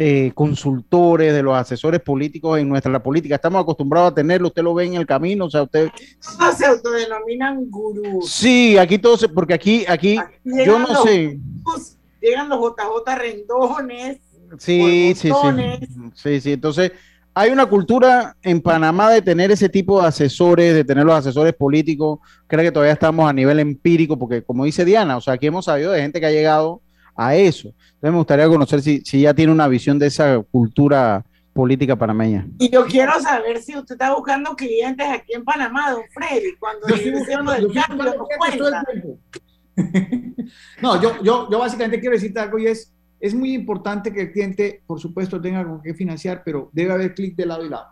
[SPEAKER 3] eh, consultores, de los asesores políticos en nuestra política. Estamos acostumbrados a tenerlo, usted lo ve en el camino, o sea, usted...
[SPEAKER 1] se autodenominan gurús.
[SPEAKER 3] Sí, aquí todos, porque aquí, aquí, yo no sé...
[SPEAKER 1] llegan los JJ rendones.
[SPEAKER 3] Sí, sí, sí. Sí, sí, entonces hay una cultura en Panamá de tener ese tipo de asesores, de tener los asesores políticos. Creo que todavía estamos a nivel empírico, porque como dice Diana, o sea, aquí hemos sabido de gente que ha llegado a eso. Entonces me gustaría conocer si, si ya tiene una visión de esa cultura política panameña.
[SPEAKER 1] Y yo quiero saber si usted está buscando clientes aquí en Panamá, don Freddy, cuando lo del cambio
[SPEAKER 9] No, yo, yo, yo básicamente quiero decirte algo y es, es muy importante que el cliente, por supuesto, tenga con qué financiar, pero debe haber clic de lado y lado.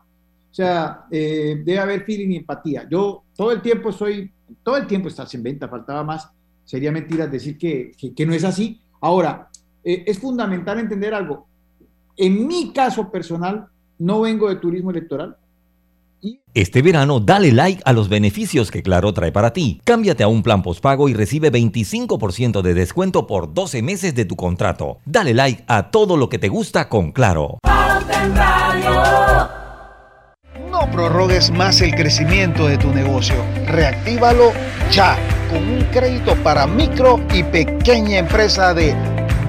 [SPEAKER 9] O sea, eh, debe haber feeling y empatía. Yo todo el tiempo soy, todo el tiempo estás en venta, faltaba más. Sería mentira decir que, que, que no es así, Ahora, eh, es fundamental entender algo. En mi caso personal, no vengo de turismo electoral.
[SPEAKER 10] Este verano, dale like a los beneficios que Claro trae para ti. Cámbiate a un plan postpago y recibe 25% de descuento por 12 meses de tu contrato. Dale like a todo lo que te gusta con Claro.
[SPEAKER 14] No prorrogues más el crecimiento de tu negocio. Reactívalo ya con un crédito para micro y pequeña empresa de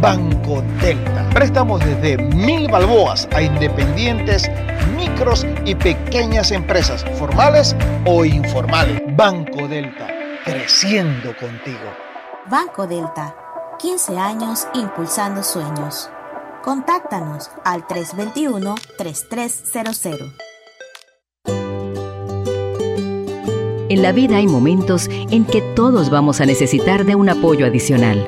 [SPEAKER 14] Banco Delta. Préstamos desde mil balboas a independientes, micros y pequeñas empresas, formales o informales. Banco Delta, creciendo contigo.
[SPEAKER 8] Banco Delta, 15 años impulsando sueños. Contáctanos al 321-3300.
[SPEAKER 15] En la vida hay momentos en que todos vamos a necesitar de un apoyo adicional.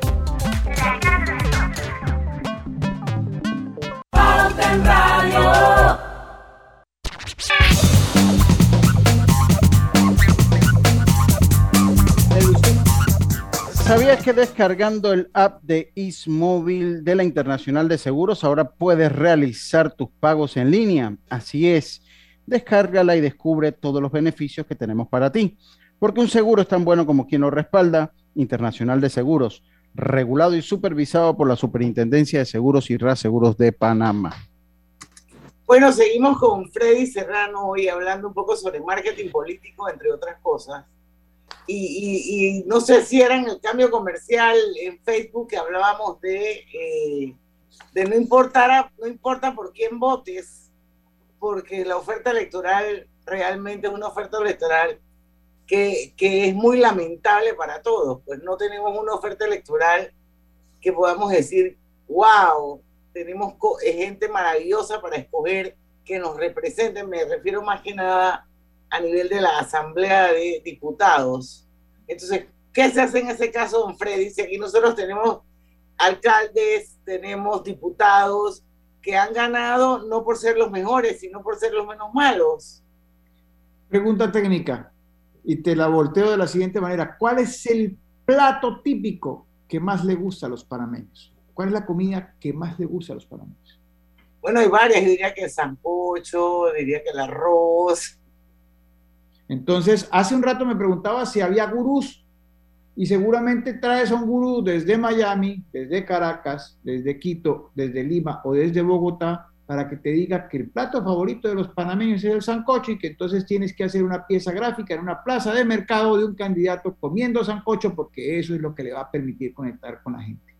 [SPEAKER 3] ¿Sabías que descargando el app de Ismóvil de la Internacional de Seguros ahora puedes realizar tus pagos en línea? Así es, descárgala y descubre todos los beneficios que tenemos para ti. Porque un seguro es tan bueno como quien lo respalda, Internacional de Seguros, regulado y supervisado por la Superintendencia de Seguros y Reaseguros de Panamá.
[SPEAKER 1] Bueno, seguimos con Freddy Serrano hoy hablando un poco sobre marketing político, entre otras cosas. Y, no sé si era en el cambio comercial en Facebook que hablábamos de, eh, de no, importar, no importa por quién votes, porque la oferta electoral realmente es una oferta electoral que, que es muy lamentable para todos. Pues no tenemos una oferta electoral que podamos decir, wow, tenemos gente maravillosa para escoger que nos representen, me refiero más que nada a nivel de la Asamblea de Diputados. Entonces, ¿qué se hace en ese caso, don Freddy? Si aquí nosotros tenemos alcaldes, tenemos diputados que han ganado no por ser los mejores, sino por ser los menos malos.
[SPEAKER 9] Pregunta técnica, y te la volteo de la siguiente manera. ¿Cuál es el plato típico que más le gusta a los panameños? ¿Cuál es la comida que más le gusta a los panameños?
[SPEAKER 1] Bueno, hay varias, diría que el sancocho, diría que el arroz.
[SPEAKER 9] Entonces, hace un rato me preguntaba si había gurús y seguramente traes a un gurú desde Miami, desde Caracas, desde Quito, desde Lima o desde Bogotá para que te diga que el plato favorito de los panameños es el sancocho y que entonces tienes que hacer una pieza gráfica en una plaza de mercado de un candidato comiendo sancocho porque eso es lo que le va a permitir conectar con la gente.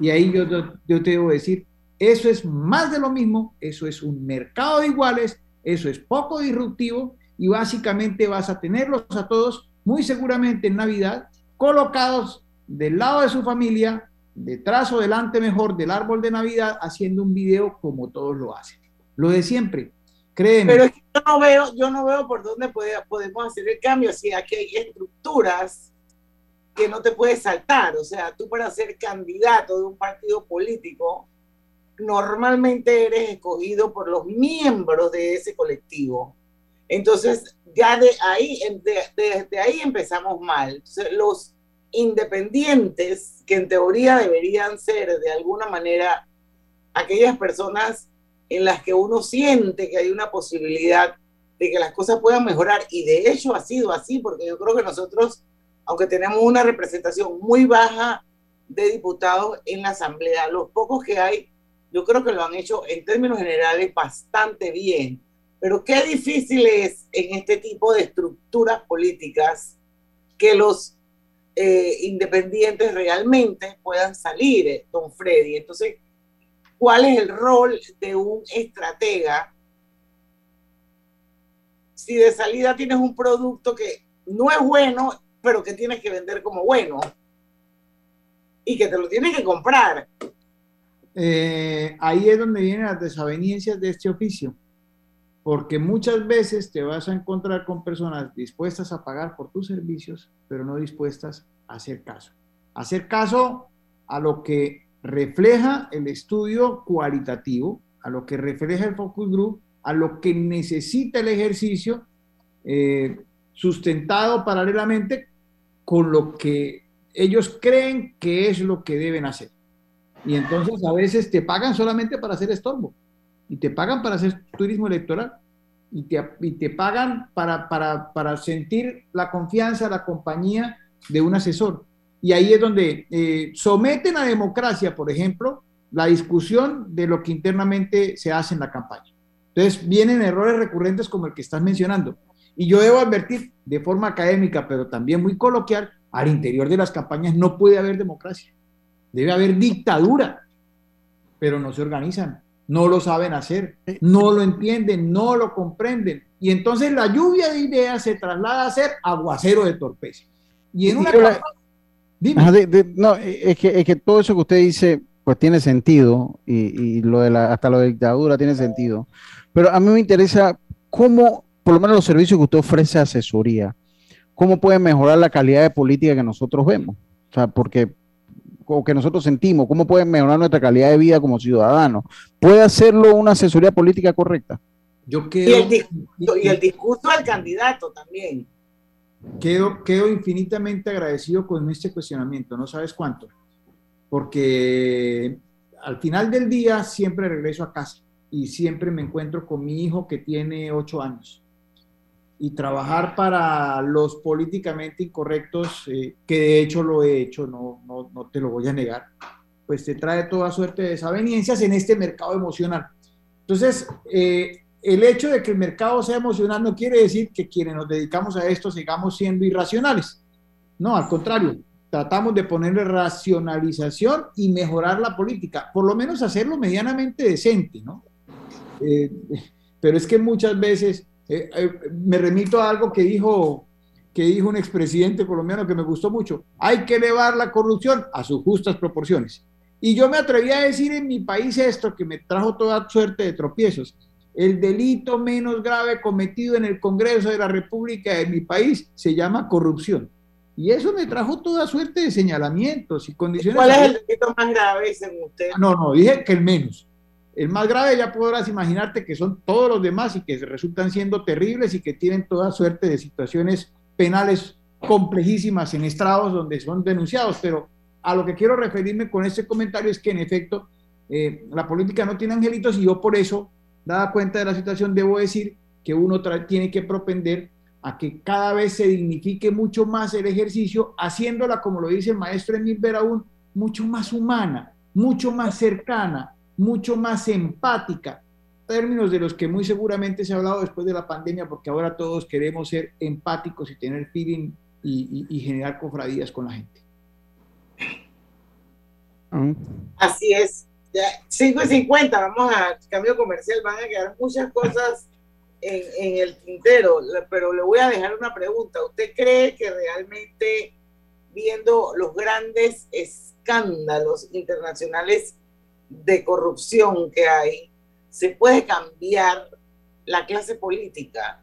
[SPEAKER 9] Y ahí yo, yo te debo decir, eso es más de lo mismo, eso es un mercado de iguales, eso es poco disruptivo y básicamente vas a tenerlos a todos muy seguramente en Navidad colocados del lado de su familia, detrás o delante mejor del árbol de Navidad, haciendo un video como todos lo hacen. Lo de siempre, créeme.
[SPEAKER 1] Pero yo no veo, yo no veo por dónde podemos hacer el cambio, si aquí hay estructuras que no te puedes saltar. O sea, tú para ser candidato de un partido político, normalmente eres escogido por los miembros de ese colectivo. Entonces, ya de ahí, de, ahí empezamos mal. los independientes, que en teoría deberían ser de alguna manera aquellas personas en las que uno siente que hay una posibilidad de que las cosas puedan mejorar, y de hecho ha sido así, porque yo creo que nosotros aunque tenemos una representación muy baja de diputados en la Asamblea, los pocos que hay, yo creo que lo han hecho en términos generales bastante bien. Pero qué difícil es en este tipo de estructuras políticas que los eh, independientes realmente puedan salir, eh, don Freddy. Entonces, ¿cuál es el rol de un estratega? Si de salida tienes un producto que no es bueno pero que tienes que vender como bueno y que te lo tienes que comprar.
[SPEAKER 9] Eh, ahí es donde vienen las desavenencias de este oficio, porque muchas veces te vas a encontrar con personas dispuestas a pagar por tus servicios, pero no dispuestas a hacer caso. Hacer caso a lo que refleja el estudio cualitativo, a lo que refleja el focus group, a lo que necesita el ejercicio, eh, sustentado paralelamente con lo que ellos creen que es lo que deben hacer. Y entonces a veces te pagan solamente para hacer estorbo y te pagan para hacer turismo electoral y te, y te pagan para, para, para, sentir la confianza, la compañía de un asesor. Y ahí es donde eh, someten a democracia, por ejemplo, la discusión de lo que internamente se hace en la campaña. Entonces vienen errores recurrentes como el que estás mencionando. Y yo debo advertir de forma académica, pero también muy coloquial, al interior de las campañas no puede haber democracia. Debe haber dictadura, pero no se organizan, no lo saben hacer, no lo entienden, no lo comprenden. Y entonces la lluvia de ideas se traslada a ser aguacero de torpeza. Y en una...
[SPEAKER 3] no, es que, es que todo eso que usted dice, pues tiene sentido, y, y lo de la, hasta lo de dictadura tiene sentido. Pero a mí me interesa cómo por lo menos los servicios que usted ofrece asesoría, ¿cómo puede mejorar la calidad de política que nosotros vemos? O sea, porque o que nosotros sentimos, ¿cómo puede mejorar nuestra calidad de vida como ciudadanos? ¿Puede hacerlo una asesoría política correcta?
[SPEAKER 9] Yo
[SPEAKER 1] y, el discurso, y el discurso del candidato también.
[SPEAKER 9] Quedo, quedo infinitamente agradecido con este cuestionamiento, no sabes cuánto, porque al final del día siempre regreso a casa y siempre me encuentro con mi hijo que tiene ocho años y trabajar para los políticamente incorrectos, eh, que de hecho lo he hecho, no, no, no, te lo voy a negar, pues te trae toda suerte de desavenencias en este mercado emocional. Entonces, eh, el hecho de que el mercado sea emocional no quiere decir que quienes nos dedicamos a esto sigamos siendo irracionales. No, al contrario, tratamos de ponerle racionalización y mejorar la política, por lo menos hacerlo medianamente decente, ¿no? Eh, pero es que muchas veces eh, me remito a algo que dijo que dijo un expresidente colombiano que me gustó mucho, hay que elevar la corrupción a sus justas proporciones. Y yo me atreví a decir en mi país esto, que me trajo toda suerte de tropiezos. El delito menos grave cometido en el Congreso de la República de mi país se llama corrupción. Y eso me trajo toda suerte de señalamientos y condiciones.
[SPEAKER 1] ¿Cuál es el delito más grave, según usted?
[SPEAKER 9] No, no, dije que el menos. El más grave ya podrás imaginarte que son todos los demás y que resultan siendo terribles y que tienen toda suerte de situaciones penales complejísimas en estrados donde son denunciados, pero a lo que quiero referirme con este comentario es que en efecto eh, la política no tiene angelitos y yo por eso, dada cuenta de la situación, debo decir que uno tiene que propender a que cada vez se dignifique mucho más el ejercicio, haciéndola, como lo dice el maestro Emil Beraún, mucho más humana, mucho más cercana, mucho más empática, términos de los que muy seguramente se ha hablado después de la pandemia, porque ahora todos queremos ser empáticos y tener feeling y, generar cofradías con la gente.
[SPEAKER 1] Así es. Ya, 5 y 50, vamos a cambio comercial, van a quedar muchas cosas en, en, el tintero, pero le voy a dejar una pregunta. ¿Usted cree que realmente, viendo los grandes escándalos internacionales de corrupción que hay, se puede cambiar la clase política.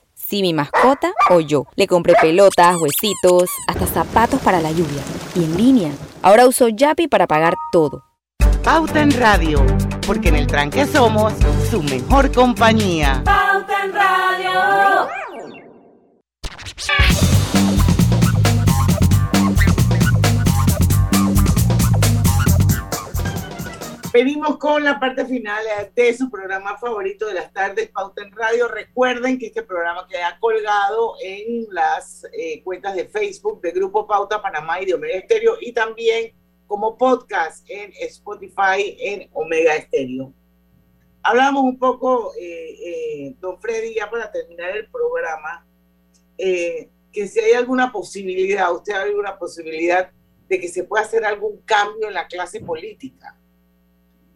[SPEAKER 16] si mi mascota o yo. Le compré pelotas, huesitos, hasta zapatos para la lluvia. Y en línea. Ahora uso Yapi para pagar todo.
[SPEAKER 1] Pauta en Radio, porque en el tranque somos su mejor compañía.
[SPEAKER 5] Pauta en Radio.
[SPEAKER 1] Venimos con la parte final de su programa favorito de las tardes, Pauta en Radio. Recuerden que este programa queda colgado en las eh, cuentas de Facebook de Grupo Pauta Panamá y de Omega Estéreo y también como podcast en Spotify en Omega Estéreo. Hablamos un poco, eh, eh, don Freddy, ya para terminar el programa, que si hay alguna posibilidad, usted hay alguna posibilidad de que se pueda hacer algún cambio en la clase política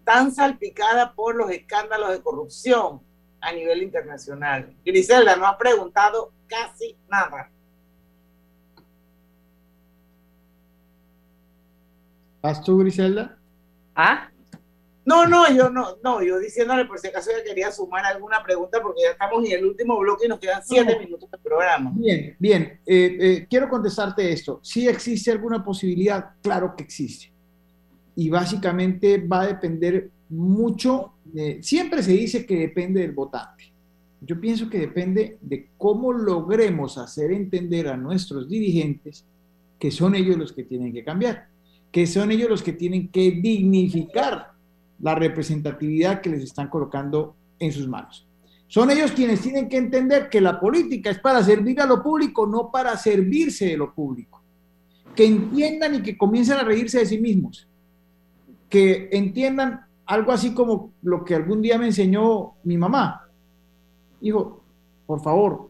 [SPEAKER 1] tan salpicada por los escándalos de corrupción a nivel internacional. Griselda no ha preguntado casi nada.
[SPEAKER 9] ¿Vas tú, Griselda?
[SPEAKER 2] ¿Ah?
[SPEAKER 1] No, no, yo no, no, yo diciéndole por si acaso ya quería sumar alguna pregunta porque ya estamos en el último bloque y nos quedan siete minutos de programa.
[SPEAKER 9] Bien, bien. Eh, eh, quiero contestarte esto. Si existe alguna posibilidad, claro que existe y básicamente va a depender mucho, siempre se dice que depende del votante. Yo pienso que depende de cómo logremos hacer entender a nuestros dirigentes que son ellos los que tienen que cambiar, que son ellos los que tienen que dignificar la representatividad que les están colocando en sus manos. Son ellos quienes tienen que entender que la política es para servir a lo público, no para servirse de lo público. Que entiendan y que comiencen a reírse de sí mismos. Que entiendan algo así como lo que algún día me enseñó mi mamá. Dijo, por favor,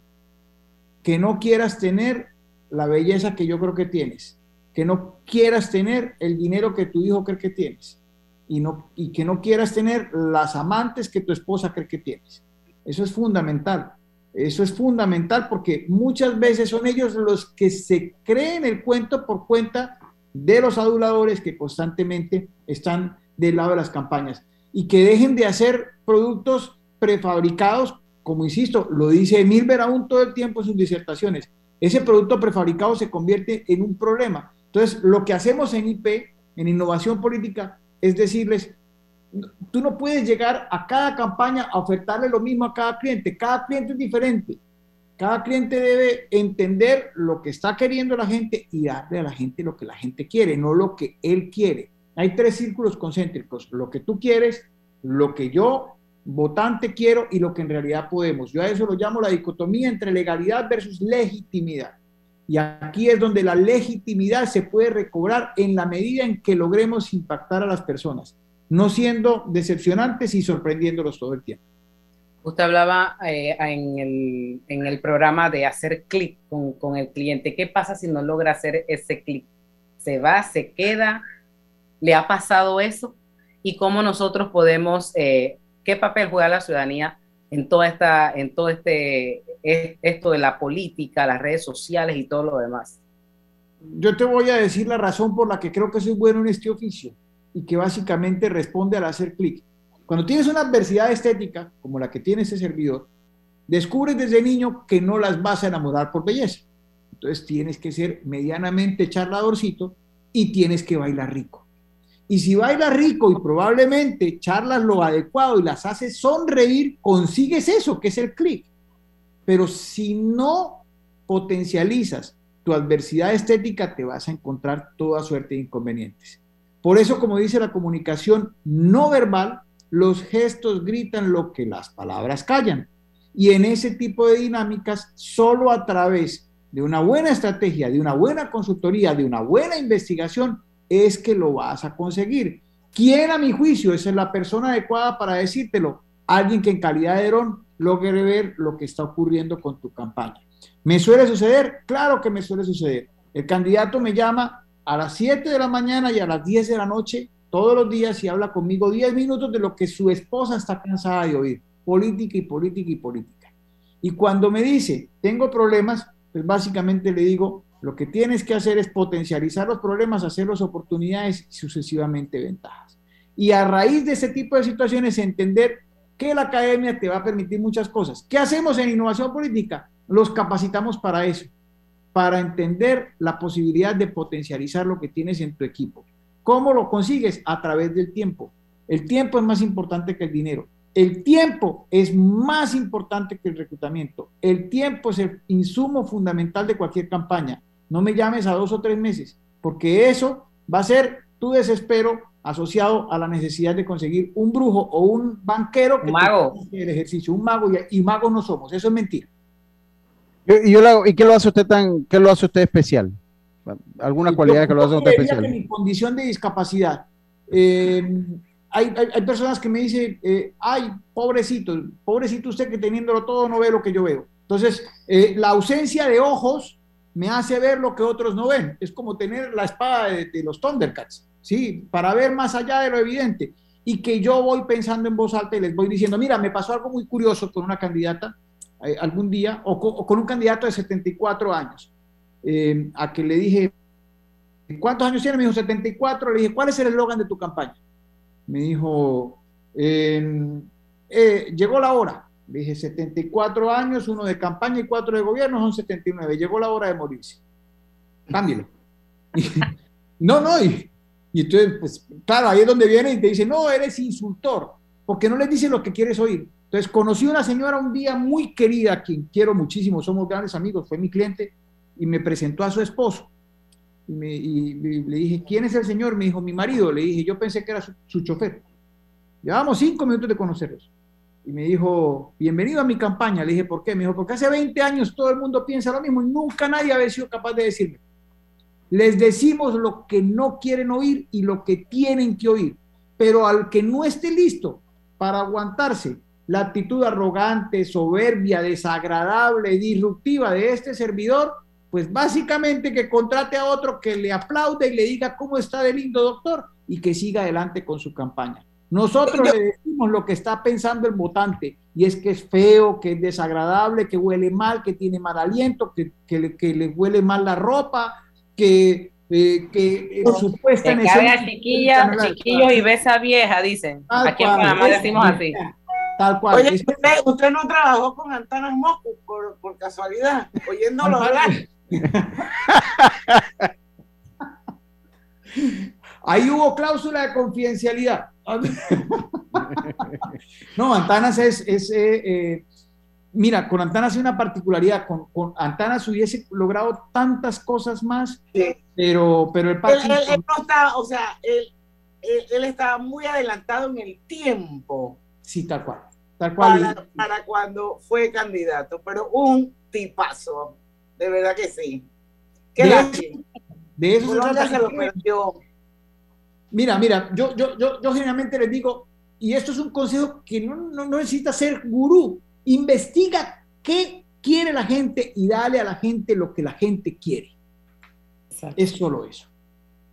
[SPEAKER 9] que no quieras tener la belleza que yo creo que tienes, que no quieras tener el dinero que tu hijo cree que tienes y, no, y que no quieras tener las amantes que tu esposa cree que tienes. Eso es fundamental. Eso es fundamental porque muchas veces son ellos los que se creen el cuento por cuenta de los aduladores que constantemente están del lado de las campañas y que dejen de hacer productos prefabricados, como insisto, lo dice Emil Beraún todo el tiempo en sus disertaciones. Ese producto prefabricado se convierte en un problema. Entonces, lo que hacemos en IP, en innovación política, es decirles, tú no puedes llegar a cada campaña a ofertarle lo mismo a cada cliente. Cada cliente es diferente. Cada cliente debe entender lo que está queriendo la gente y darle a la gente lo que la gente quiere, no lo que él quiere. Hay tres círculos concéntricos, lo que tú quieres, lo que yo, votante, quiero y lo que en realidad podemos. Yo a eso lo llamo la dicotomía entre legalidad versus legitimidad. Y aquí es donde la legitimidad se puede recobrar en la medida en que logremos impactar a las personas, no siendo decepcionantes y sorprendiéndolos todo el tiempo.
[SPEAKER 2] Usted hablaba eh, en, el, en, el, programa de hacer clic con, con el cliente. ¿Qué pasa si no logra hacer ese clic? ¿Se va, se queda? le ha pasado eso y cómo nosotros podemos, eh, qué papel juega la ciudadanía en toda esta, en todo este, esto de la política, las redes sociales y todo lo demás.
[SPEAKER 9] Yo te voy a decir la razón por la que creo que soy bueno en este oficio y que básicamente responde al hacer clic. Cuando tienes una adversidad estética, como la que tiene ese servidor, descubres desde niño que no las vas a enamorar por belleza. Entonces tienes que ser medianamente charladorcito y tienes que bailar rico. Y si bailas rico y probablemente charlas lo adecuado y las haces sonreír, consigues eso, que es el clic. Pero si no potencializas tu adversidad estética, te vas a encontrar toda suerte de inconvenientes. Por eso, como dice la comunicación no verbal, los gestos gritan lo que las palabras callan. Y en ese tipo de dinámicas, solo a través de una buena estrategia, de una buena consultoría, de una buena investigación, es que lo vas a conseguir. ¿Quién a mi juicio es la persona adecuada para decírtelo? Alguien que en calidad de dron logre ver lo que está ocurriendo con tu campaña. ¿Me suele suceder? Claro que me suele suceder. El candidato me llama a las 7 de la mañana y a las 10 de la noche todos los días y habla conmigo 10 minutos de lo que su esposa está cansada de oír. Política y política y política. Y cuando me dice, tengo problemas, pues básicamente le digo, lo que tienes que hacer es potencializar los problemas, hacerlos oportunidades y sucesivamente ventajas. Y a raíz de ese tipo de situaciones, entender que la academia te va a permitir muchas cosas. ¿Qué hacemos en innovación política? Los capacitamos para eso, para entender la posibilidad de potencializar lo que tienes en tu equipo. ¿Cómo lo consigues? A través del tiempo. El tiempo es más importante que el dinero. El tiempo es más importante que el reclutamiento. El tiempo es el insumo fundamental de cualquier campaña. No me llames a dos o tres meses, porque eso va a ser tu desespero asociado a la necesidad de conseguir un brujo o un banquero
[SPEAKER 2] que un mago.
[SPEAKER 9] el ejercicio, un mago y, magos no somos, eso es mentira.
[SPEAKER 3] ¿Y, yo ¿Y qué lo hace usted tan, qué lo hace usted especial? ¿Alguna cualidad que lo hace usted especial?
[SPEAKER 9] En mi condición de discapacidad, eh, hay, hay, personas que me dicen, eh, ay, pobrecito, pobrecito usted que teniéndolo todo no ve lo que yo veo. Entonces, eh, la ausencia de ojos me hace ver lo que otros no ven. Es como tener la espada de, los Thundercats, ¿sí? Para ver más allá de lo evidente. Y que yo voy pensando en voz alta y les voy diciendo, mira, me pasó algo muy curioso con una candidata eh, algún día, o con, un candidato de 74 años, eh, a que le dije, ¿cuántos años tiene? Me dijo 74. Le dije, ¿cuál es el eslogan de tu campaña? Me dijo, eh, llegó la hora. Dije, 74 años, uno de campaña y cuatro de gobierno, son 79. Llegó la hora de morirse. Cámbielo. no, no, y, Y entonces, pues, claro, ahí es donde viene y te dice, no, eres insultor, porque no les dice lo que quieres oír. Entonces, conocí a una señora un día muy querida, a quien quiero muchísimo, somos grandes amigos, fue mi cliente, y me presentó a su esposo. Y, me, y le dije, ¿quién es el señor? Me dijo, mi marido. Le dije, yo pensé que era su, su chofer. Llevábamos cinco minutos de conocerlos. Y me dijo, bienvenido a mi campaña. Le dije, ¿por qué? Me dijo, porque hace 20 años todo el mundo piensa lo mismo y nunca nadie había sido capaz de decirme. Les decimos lo que no quieren oír y lo que tienen que oír. Pero al que no esté listo para aguantarse la actitud arrogante, soberbia, desagradable, disruptiva de este servidor, pues básicamente que contrate a otro que le aplaude y le diga cómo está de lindo doctor y que siga adelante con su campaña. Nosotros le decimos lo que está pensando el votante y es que es feo, que es desagradable, que huele mal, que tiene mal aliento, que, que, le, que le huele mal la ropa, que, eh, que eh, supuesta
[SPEAKER 2] cabe a chiquilla, chiquillos y besa vieja, dicen. Aquí en Panamá decimos así.
[SPEAKER 9] Tal cual.
[SPEAKER 1] Oye, usted, usted no trabajó con Antanas Mosco por, por casualidad, oyéndolo hablar.
[SPEAKER 9] Ahí hubo cláusula de confidencialidad. no, Antanas es, es eh, eh, mira, con Antanas hay una particularidad, con, con, Antanas hubiese logrado tantas cosas más, sí. pero, pero el
[SPEAKER 1] él, él, él, no estaba, o sea, él, él, estaba muy adelantado en el tiempo.
[SPEAKER 9] Sí, tal cual. Tal cual.
[SPEAKER 1] Para, para cuando fue candidato, pero un tipazo, de verdad que sí. Qué
[SPEAKER 9] de eso se trata.
[SPEAKER 1] se lo perdió.
[SPEAKER 9] Mira, mira, yo, yo, yo, yo generalmente les digo, y esto es un consejo que no, no, no necesita ser gurú, investiga qué quiere la gente y dale a la gente lo que la gente quiere. Exacto. Es solo eso.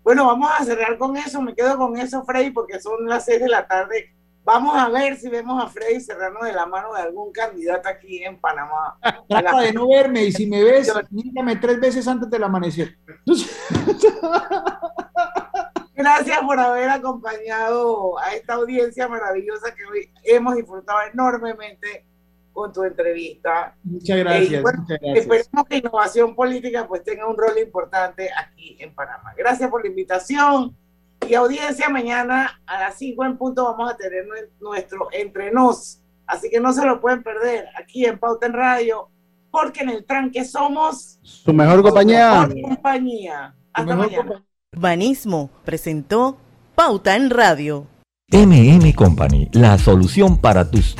[SPEAKER 1] Bueno, vamos a cerrar con eso, me quedo con eso, Freddy, porque son las seis de la tarde. Vamos a ver si vemos a Freddy cerrarnos de la mano de algún candidato aquí en Panamá.
[SPEAKER 9] Trata de no verme y si me ves, mírame tres veces antes del amanecer.
[SPEAKER 1] Gracias por haber acompañado a esta audiencia maravillosa que hoy hemos disfrutado enormemente con tu entrevista.
[SPEAKER 9] Muchas gracias.
[SPEAKER 1] Eh, bueno,
[SPEAKER 9] muchas gracias.
[SPEAKER 1] Esperemos que innovación política pues tenga un rol importante aquí en Panamá. Gracias por la invitación. Y audiencia, mañana a las 5 en punto vamos a tener nuestro entre nos. Así que no se lo pueden perder aquí en Pauta en Radio, porque en el tranque somos
[SPEAKER 3] su mejor compañía.
[SPEAKER 1] Su mejor compañía. Hasta
[SPEAKER 9] mejor
[SPEAKER 1] mañana.
[SPEAKER 9] compañía.
[SPEAKER 17] Urbanismo presentó Pauta en Radio.
[SPEAKER 10] MM Company, la solución para tus